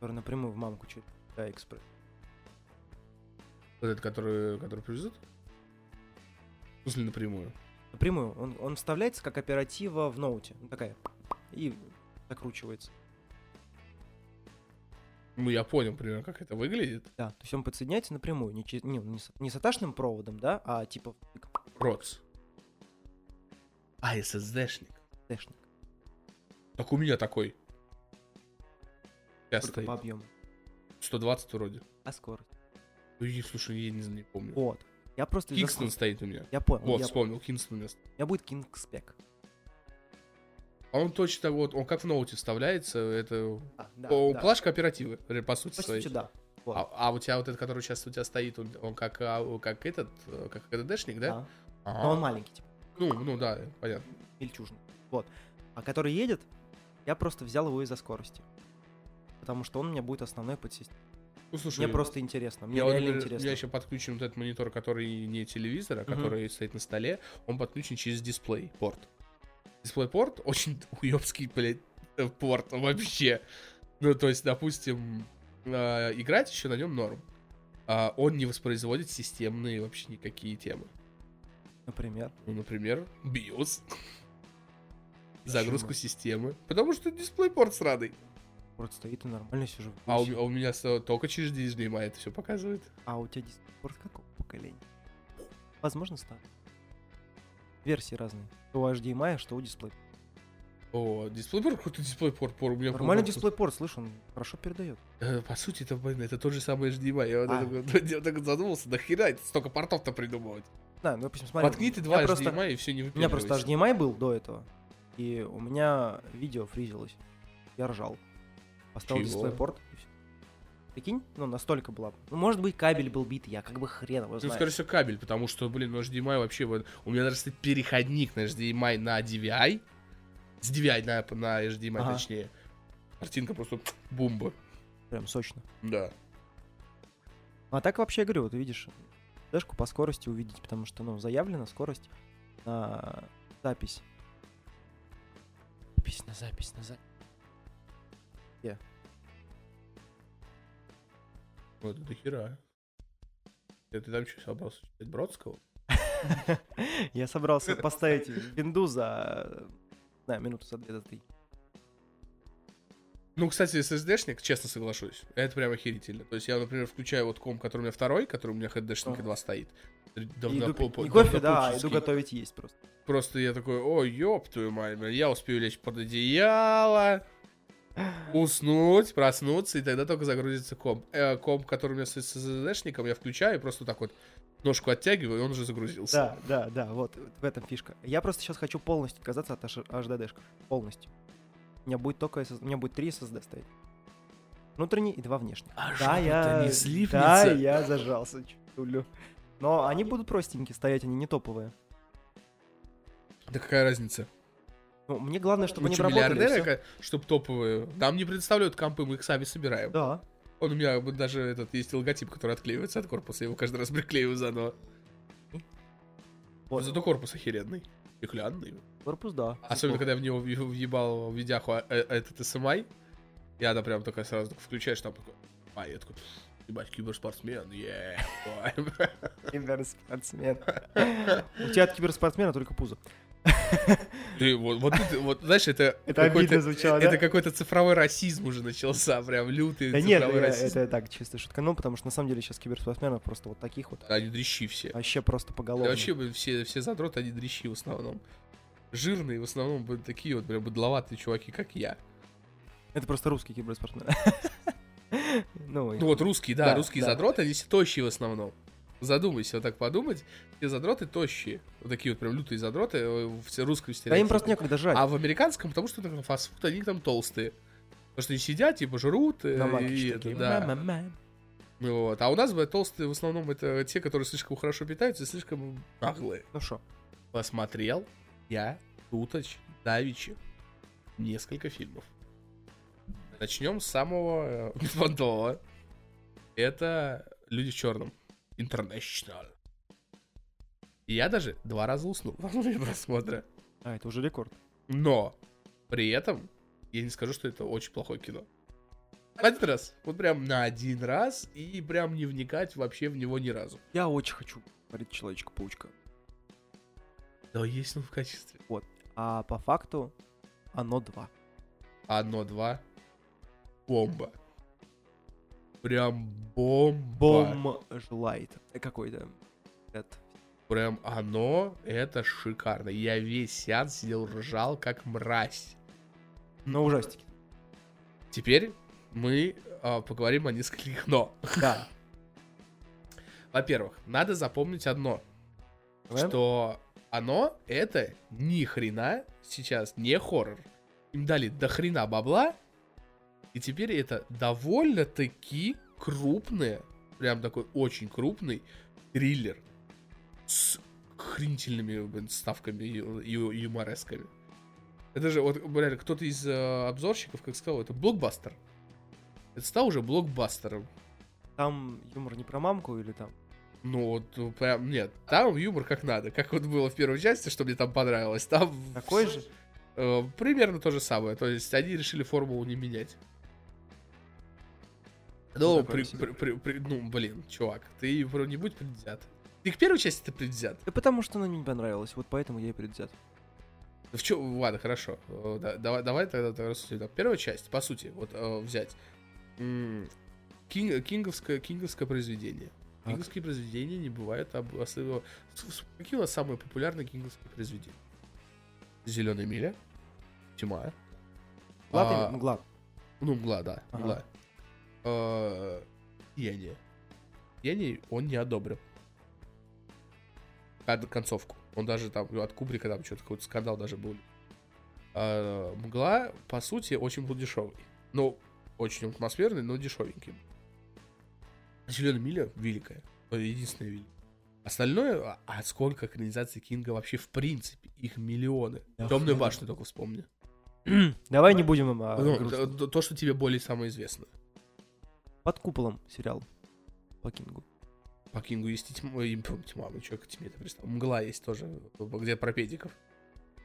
который напрямую в мамку через экспресс. Вот этот, который, который привезут? В смысле, напрямую? Напрямую, он, он вставляется как оператива в ноуте, ну, такая, и закручивается. Ну, я понял примерно, как это выглядит. Да, то есть он подсоединяется напрямую, не, не, не с, не с аташным проводом, да, а типа Проц. А, SSD-шник. дэшник, Так у меня такой. Сейчас стоит. по объему. 120 вроде. А скорость? Ой, слушай, я не, не помню. Вот. Я просто... Кингстон скорости- стоит у меня. Я понял. Вот, я- вспомнил, Кингстон у меня. У меня будет Кингспек. А он точно вот, он как в ноуте вставляется, это А, да, о, да. плашка оперативы, по сути По своей. сути, да. Вот. А, а у тебя вот этот, который сейчас у тебя стоит, он, он как, а, как этот, э, как КДДшник, да? Да. Ага. Но он маленький, типа, Ну, ну да, понятно. мельчужный. Вот. А который едет, я просто взял его из-за скорости. Потому что он у меня будет основной подсистемой. Ну, слушай, Мне просто интересно. Мне я, реально например, у интересно. меня еще подключен вот этот монитор, который не телевизор, а который стоит на столе, он подключен через дисплей, порт. Дисплей-порт очень [LAUGHS] уебский, блядь, э, порт вообще. Ну, то есть, допустим, э, играть еще на нем норм. А он не воспроизводит системные вообще никакие темы. Например. Ну, например, BIOS. Загрузку системы. Потому что дисплей-порт сраный. Вот стоит и нормально сижу. А у, а у меня только через HDMI это все показывает. А у тебя дисплей какого поколения? Возможно, старый. Версии разные. Что у HDMI, что у дисплея. О, дисплей-порт, какой-то дисплей-порт, пор, у меня Нормальный дисплей-порт, слышь, он хорошо передает. Э, По сути, это, блин, это тот же самый HDMI. Я вот А. так- я так задумался, нахера это столько портов-то придумывать? Да, ну, допустим, смотри. Воткни ты два меня просто- HDMI и все не У меня просто. HDMI был до этого, и у меня видео фризилось. Я ржал. Поставил Чего? дисплей-порт. и всё. Прикинь, ну настолько была. Ну, может быть, кабель был битый, я как бы хрен его Ну, знаю. скорее всего, кабель, потому что, блин, ну HDMI вообще... Вот, у меня даже стоит переходник на HDMI на DVI. С DVI на, на HDMI, Ага. точнее. Картинка просто [TSK] бомба. Прям сочно. Да. А так вообще, я говорю, вот видишь, дэшку по скорости увидеть, потому что, ну, заявлена скорость на запись. Запись на запись, на запись. Вот это хера. Ты, ты там что, собрался читать Бродского? [LAUGHS] Я собрался поставить винду за, знаю, минуту за две, за три. Ну, кстати, SSD-шник, честно соглашусь, это прям охерительно. То есть я, например, включаю вот комп, который у меня второй, который у меня HDD-шника Ага. 2 стоит. И Давно иду по- пить по- не кофе, да, а иду готовить есть просто. Просто я такой, о, ёб твою мать, я успею лечь под одеяло, уснуть, проснуться, и тогда только загрузится комп. Э, комп, который у меня с SSD-шником, я включаю и просто так вот ножку оттягиваю, и он уже загрузился. Да, да, да, вот в этом фишка. Я просто сейчас хочу полностью отказаться от HDD-шков. Полностью. У меня будет только SSD, у меня будет три SSD стоять. Внутренний и два внешних. А да, я... не слипнется? Да, я зажался, чутулю. Но они будут простенькие стоять, они не топовые. Да какая разница? Ну, мне главное, чтобы Мы они что, работали. и миллиардеры, всё. ка- чтоб топовые? Нам не предоставляют компы, мы их сами собираем. Да. Он у меня вот даже этот есть логотип, который отклеивается от корпуса, я его каждый раз приклеиваю заново. Вот. Зато корпус охеренный. Стеклянный. Корпус, да. Особенно, когда я в него въ- въебал в видяху э, этот SMI, и она прям такая сразу включаешь, там такой, а я такой, ебать, киберспортсмен, е [LAUGHS] Киберспортсмен. У тебя от киберспортсмена только пузо. Ты вот, вот, вот, знаешь, это, Это какой-то, звучало, это да? какой-то цифровой расизм уже начался, прям лютый Да нет, цифровой я- расизм. это так, чисто шутканул, потому что на самом деле сейчас киберспортсменов просто вот таких вот Они дрищи все. вообще просто Да поголовно. вообще, блин, все, все задроты, они дрищи в основном. Жирные, в основном, блин, такие вот, прям, быдловатые чуваки, как я. Это просто русские киберспортсмены. [LAUGHS] Ну, Ну вот русские, да, Да, русские да. задроты, они все тощие в основном. Задумайся, вот так подумать, все задроты тощие. Вот такие вот прям лютые задроты э, все русском да стереотипе. им просто некогда жрать. А в американском, потому что это фастфуд, они там толстые. Потому что они сидят, типа, жрут, э, На и это, да. Вот. А у нас, блядь, толстые в основном это те, которые слишком хорошо питаются и слишком наглые. Ну что, Посмотрел я Туточ Давичи несколько фильмов. Начнем с самого э, [LAUGHS] беспонтового. Это «Люди в черном». International. И я даже два раза уснул [LAUGHS] во время просмотра. А, это уже рекорд. Но при этом я не скажу, что это очень плохое кино. Один раз. Вот прям на один раз и прям не вникать вообще в него ни разу. Я очень хочу смотреть Человечка-паучка. Да, есть он в качестве. А по факту оно два. Одно, два. Бомба. Прям бомба. Бом желает. Э, Какой-то. Прям оно, это шикарно. Я весь сеанс сидел, ржал, как мразь. Но ужастики. Теперь мы а, поговорим о нескольких но. Да. [LAUGHS] Во-первых, надо запомнить одно, Давай. что оно это ни хрена сейчас не хоррор. Им дали до хрена бабла, и теперь это довольно-таки крупное, прям такой очень крупный триллер с хренительными блин, ставками ю- юморесками. Это же, вот, реально, кто-то из э, обзорщиков, как сказал, это блокбастер. Это стал уже блокбастером. Там юмор не про мамку или там. Ну, вот, ну, прям, нет, там юмор как надо. Как вот было в первой части, что мне там понравилось. Там Такой же? э, примерно то же самое. То есть они решили формулу не менять. Ну, такое при- при- при- при- ну, блин, чувак, ты про- не будь предвзят. Ты к первой части ты предвзят. Да потому что она мне не понравилась, вот поэтому я и предвзят. В чё, ладно, хорошо. Э, да- давай, давай тогда, тогда рассудим. Первая часть, по сути, вот э, взять. Кинг- кинговское, кинговское произведение. Так. Кинговские произведения не бывают об- особо... с- Какие у нас самые популярные кинговские произведения? Зеленая миля. Тьма. Мгла, А, мгла. Ну, мгла, да. Ага. Мгла. Э, Сияние. Сияние он не одобрил. Кон- Концовку. Он даже там от Кубрика там что-то какой-то скандал даже был. А, Мгла, по сути, очень был дешевый. Ну, очень атмосферный, но дешевенький. Зеленая миля великая. Э, Единственная великая. Остальное, а- а сколько экранизаций Кинга вообще в принципе? Их миллионы. Да Темную башню только вспомни. Давай не будем о Ну, грустном. то, то, что тебе более самое известно. Под куполом сериал по Кингу. По Кингу есть и тьма, и, тьма, ну чё, к тьме это пристал. Мгла есть тоже, где про педиков.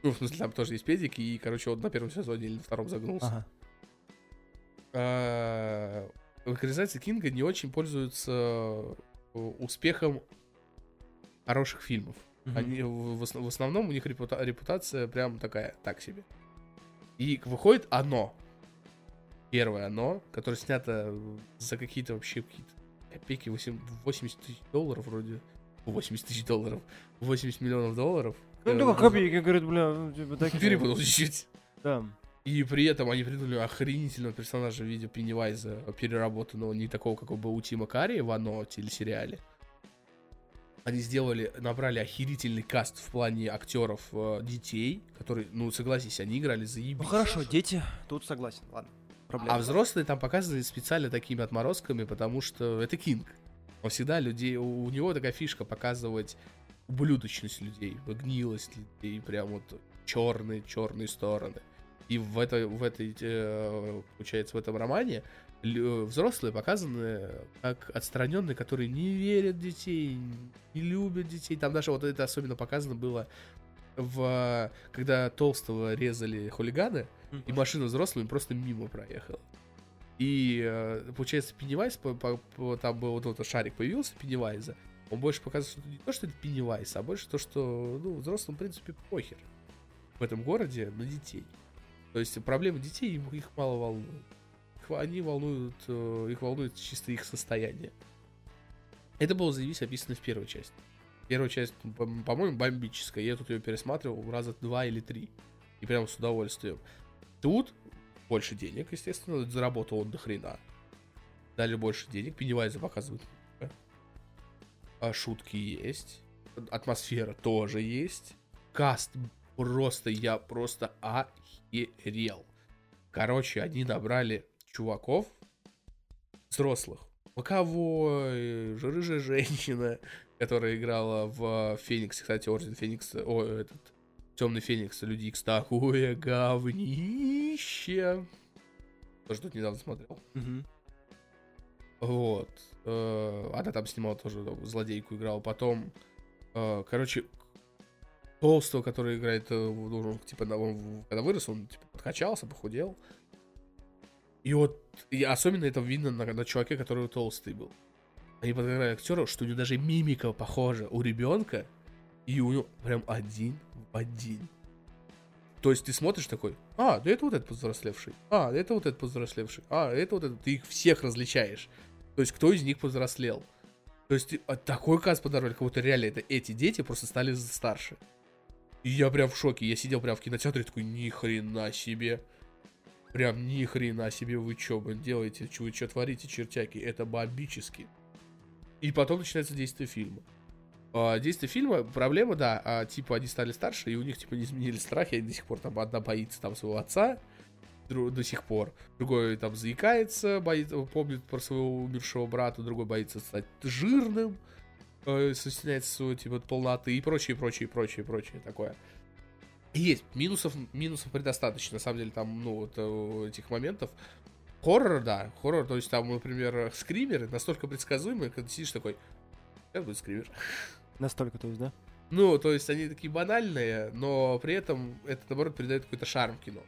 Ну, в смысле, там тоже есть педики, и, короче, он на первом сезоне или на втором загнулся. Ага. А, Экранизации Кинга не очень пользуются э, успехом хороших фильмов. Мгм. Они в, в основном у них репута- репутация прям такая, так себе. И выходит оно. Первое оно, которое снято за какие-то вообще какие-то копейки, 8 80 тысяч долларов вроде. 80 тысяч долларов. 80 миллионов долларов. Ну, Э, только копейки, говорит, бля, ну, типа такие. Перепутал чуть-чуть. Да. И при этом они придумали охренительного персонажа в виде Пеннивайза, переработанного не такого, какой был у Тима Карри в «Оно» телесериале. Они сделали, набрали охерительный каст в плане актеров э, детей, которые, ну, согласись, они играли заебись. Ну хорошо, дети, тут согласен, ладно. Проблема. А взрослые там показывали специально такими отморозками, потому что это Кинг. Он всегда людей, у, него такая фишка показывать ублюдочность людей, гнилость людей, прям вот черные, черные стороны. И в этой, в этой, э, получается, в этом романе взрослые показаны как отстраненные, которые не верят детей, не любят детей. Там даже вот это особенно показано было в когда Толстого резали хулиганы, и машина взрослая им просто мимо проехала. И э, получается, Пеннивайз, по, по- по- там был вот этот шарик появился, Пеннивайза, он больше показывает, что не то, что это Пеннивайз, а больше то, что ну, взрослым, в принципе, похер в этом городе на детей. То есть проблемы детей их мало волнуют. Они волнуют, э, их волнует чисто их состояние. Это было заявись описано в первой части. Первая часть, по- по-моему, бомбическая. Я тут ее пересматривал раза два или три. И прям с удовольствием. Тут больше денег, естественно, заработал он до хрена. Дали больше денег, Пеннивайза показывают. много. А шутки есть. Атмосфера тоже есть. Каст просто, я просто охерел. Короче, они набрали чуваков взрослых. Боковой, ж- рыжая женщина, [LAUGHS] которая играла в Фениксе, кстати, Орден Феникса, о, этот, Темный Феникс, Люди Икс, такое говнище. тоже тут недавно смотрел. Вот. Э, Она там снимала тоже злодейку, играла. Потом, э, короче, Толстого, который играет, э, он, типа, когда вырос, он типа, подкачался, похудел. И вот, и особенно это видно на, на чуваке, который толстый был. Они подыграли актеру, что у него даже мимика похожа у ребенка, и у него прям один в один. То есть ты смотришь такой, а, да это вот этот повзрослевший, а, это вот этот повзрослевший, а, это вот этот, ты их всех различаешь. То есть кто из них повзрослел. То есть а, такой каст подорвали, как будто реально это эти дети просто стали старше. И я прям в шоке, я сидел прям в кинотеатре такой, ни хрена себе. Прям ни хрена себе, вы чё, блин, делаете, вы чё творите, чертяки, это бомбически. И потом начинается действие фильма. А, действие фильма, проблема, да, а, типа они стали старше, и у них типа не изменили страхи, они до сих пор там одна боится там своего отца, до сих пор, другой там заикается, боится, помнит про своего умершего брата, другой боится стать жирным, э, стесняется своей типа полноты и прочее, прочее, прочее, прочее такое. Есть минусов, минусов предостаточно, на самом деле, там, ну, вот э, этих моментов. Хоррор, да, хоррор, то есть там, например, скримеры настолько предсказуемые, когда ты сидишь такой, как будет скример? Настолько, то есть, да? Ну, то есть они такие банальные, но при этом это, наоборот, придает какой-то шарм кино.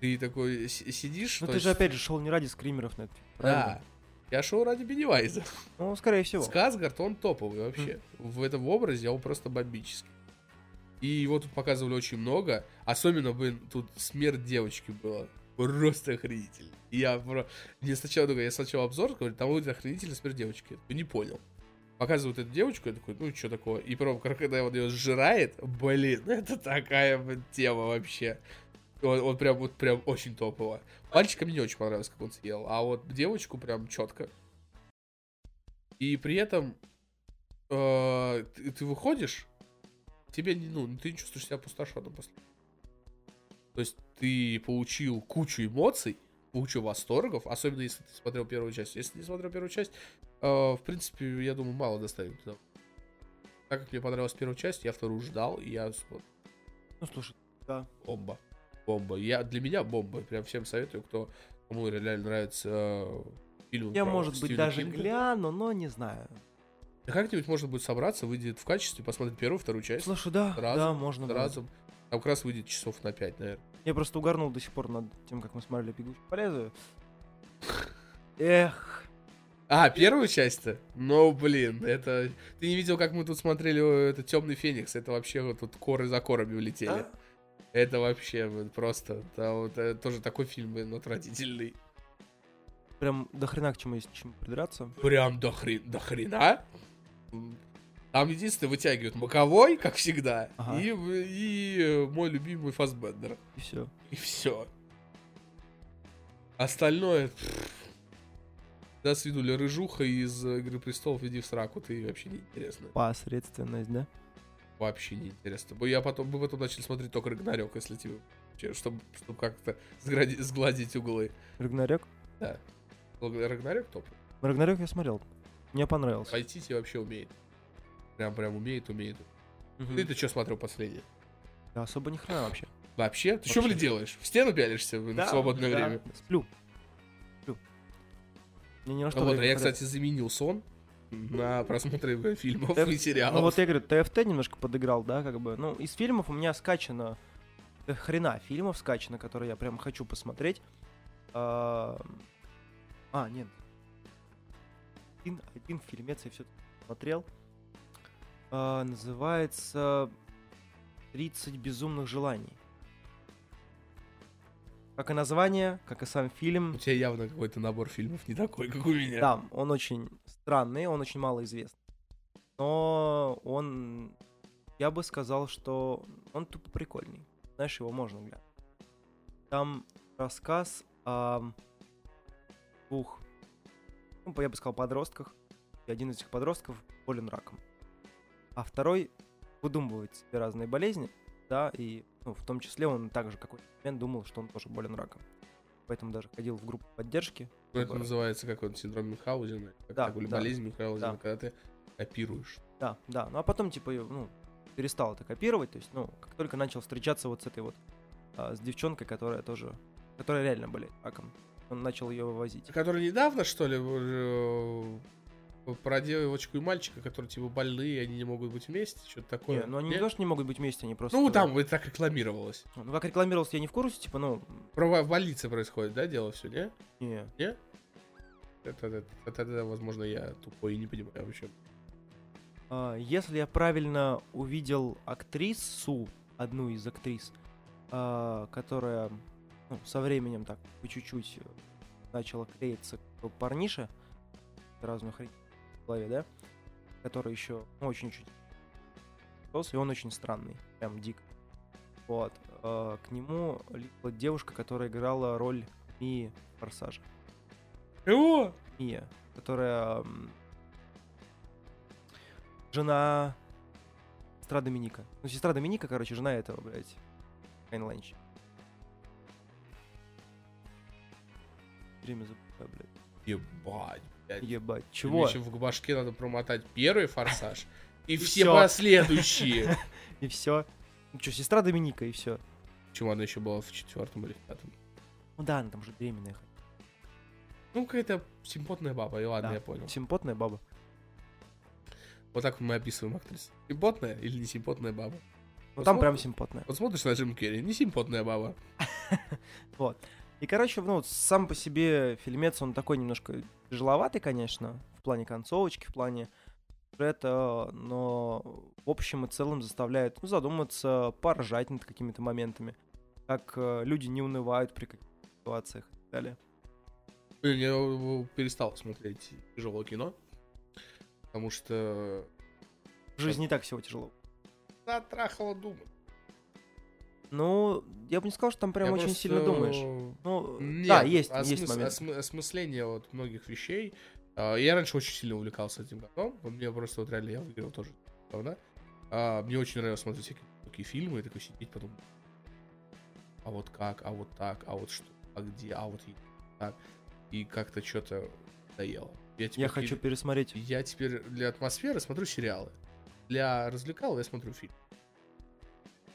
Ты такой си- сидишь... Ну ты же есть- опять же шел не ради скримеров на это. правильно? Да. Я шел ради Беннивайза. Ну, скорее всего. Сказгард, он топовый вообще. В этом образе он просто бомбический. И его тут показывали очень много. Особенно, блин, тут смерть девочки была. Просто охренительно. Я про... Мне сначала, такой, я сначала обзор, говорю, там будет охренительно смерть девочки. Я не понял. Показывают эту девочку, я такой, ну что такое? И потом, когда он ее сжирает, блин, [LAUGHS] это такая блин, тема вообще. Он, он прям, вот прям очень топово. Мальчика мне не очень понравилось, как он съел, а вот девочку прям четко. И при этом э, ты, ты выходишь, тебе не, ну, ты не чувствуешь себя опустошенным после. То есть ты получил кучу эмоций, кучу восторгов, особенно если ты смотрел первую часть. Если не смотрел первую часть, э, в принципе, я думаю, мало доставит. туда. Так как мне понравилась первая часть, я вторую ждал, и я Ну, слушай, да. бомба. Бомба. Я, для меня бомба. Прям всем советую, кто кому реально нравится э, фильм. Я, может быть, Стивена даже Кинга. гляну, но не знаю. Да Как-нибудь можно будет собраться, выйдет в качестве, посмотреть первую, вторую часть. Слушай, да, Сразу, да, можно будет. Сразу. Там как раз выйдет часов на 5, наверное. Я просто угорнул до сих пор над тем, как мы смотрели «Бегущий по лезвию». Эх, А, первую часть-то? Ну, блин, это... Ты не видел, как мы тут смотрели э, это Темный Феникс? Это вообще вот тут коры за корами улетели. а? Это вообще блин, просто... Да, вот, э, тоже такой фильм, блин, отвратительный. прям до хрена к чему есть к чему придраться. Прям до, хрен, до хрена. Там единственное вытягивают Маковой, как всегда, Ага. и, и э, мой любимый Фасбендер. И все. И все. Остальное... Да, с виду рыжуха из Игры Престолов, иди в сраку, ты вообще не интересно. Посредственность, да? Вообще не интересно. Бо Я потом, мы потом начали смотреть только Рагнарёк, если тебе... Чтобы, чтобы как-то сгради- сгладить углы. Рагнарёк? Да. Рагнарёк топ. Рагнарёк я смотрел. Мне понравился. Тебе вообще умеет. Прям, прям умеет, умеет. Мгм. Ты-то что смотрел последнее? Да, особо ни хрена вообще. Вообще? Ты что, блин, делаешь? В стену пялишься в в свободное да, время? Сплю. Сплю. Мне вот, а времени я, не кстати, заменил сон на просмотр [LAUGHS] фильмов Т- и сериалов. Ну вот я говорю, ТФТ немножко подыграл, да, как бы. Ну, из фильмов у меня скачано хрена фильмов скачано, которые я прям хочу посмотреть. А, а, нет. Один, один фильмец я все смотрел. А, называется 30 безумных желаний. Как и название, как и сам фильм. У тебя явно какой-то набор фильмов не такой, как у меня. Да, он очень странный, он очень мало известный. Но он, я бы сказал, что он тупо прикольный. Знаешь, его можно глянуть. Там рассказ о двух, ну, я бы сказал, подростках. И один из этих подростков болен раком. А второй выдумывает себе разные болезни, да, и ну, в том числе он также какой-то момент думал, что он тоже болен раком. Поэтому даже ходил в группу поддержки. Ну, это называется, как он, синдром Мюнхгаузена. Как Да, такой да. болезнь Мюнхгаузена, Да. когда ты копируешь. Да, да. Ну а потом, типа, ну, перестал это копировать. То есть, ну, как только начал встречаться вот с этой вот, а, с девчонкой, которая тоже, которая реально болеет раком. Он начал ее вывозить. Который недавно, что ли, э, про девочку и мальчика, которые типа больные, они не могут быть вместе, что-то такое. Не, ну они Нет? не то, что не могут быть вместе, они просто... Ну, там это так рекламировалось. Ну, как рекламировалось, я не в курсе, типа, ну... Про в больнице происходит, да, дело все, не? Не. Это, это, это, это, возможно, я тупой и не понимаю вообще. А, Если я правильно увидел актрису, одну из актрис, а, которая ну, со временем так по чуть-чуть э, начала клеиться к парнише, сразу хрень в голове, да? Который еще очень-очень рос, и он очень странный, прям дик. Вот. а, К нему липла девушка, которая играла роль Мии в Форсаже. О! Мия, которая жена сестра Доминика. Ну, сестра Доминика, короче, жена этого, блядь, Кайн Лэнч. Время забываю, блядь. Ебать, блядь. Ебать, Мне чего? еще в башке надо промотать первый форсаж [LAUGHS] и все последующие. [LAUGHS] И все. Ну что, сестра Доминика, и все. Почему она еще была в четвертом или в пятом? Ну да, она там уже беременная. Ну, какая-то симпотная баба, и ладно, Да. я понял. Симпотная баба. Вот так мы описываем актрису. Симпотная или не симпотная баба? Ну там Посмотрим. прям симпотная. Вот смотришь на Джим Керри, не симпотная баба. [LAUGHS] Вот. И, короче, ну, сам по себе фильмец, он такой немножко тяжеловатый, конечно, в плане концовочки, в плане сюжета, но в общем и целом заставляет ну, задуматься, поржать над какими-то моментами, как э, люди не унывают при каких-то ситуациях и так далее. Блин, Я перестал смотреть тяжелое кино, потому что В жизни не так всего тяжело. затрахало думать. Ну, я бы не сказал, что там прям Я очень просто- сильно думаешь. Ну, Нет, да, есть, осмыс- есть момент. осмы- осмысление вот многих вещей. А, Я раньше очень сильно увлекался этим говном. Мне просто вот реально, я выиграл тоже говна. А, Мне очень нравилось смотреть всякие такие фильмы, и такой сидеть потом. А вот как, а вот так, а вот что, а где, а вот и так. И как-то что-то надоело. Я, теперь я хочу пересмотреть. Я теперь для атмосферы смотрю сериалы. Для развлекал я смотрю фильм.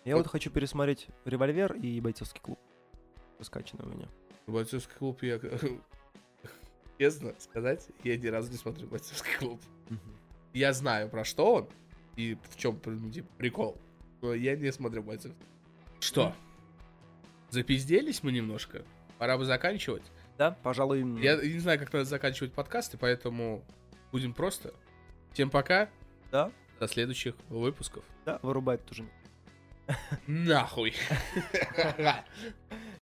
Я вот хочу пересмотреть «Револьвер» и «Бойцовский клуб». Раскачанный у меня. Бойцовский клуб я... [LAUGHS] Честно сказать, я ни разу не смотрю бойцовский клуб. Я знаю, про что он и в чем прикол. Но я не смотрю бойцовский. Что? Запизделись мы немножко? Пора бы заканчивать. Да, пожалуй, Я не знаю, как надо заканчивать подкасты, поэтому будем просто. Всем пока. Да. До следующих выпусков. да, вырубает тоже. Нахуй. [LAUGHS]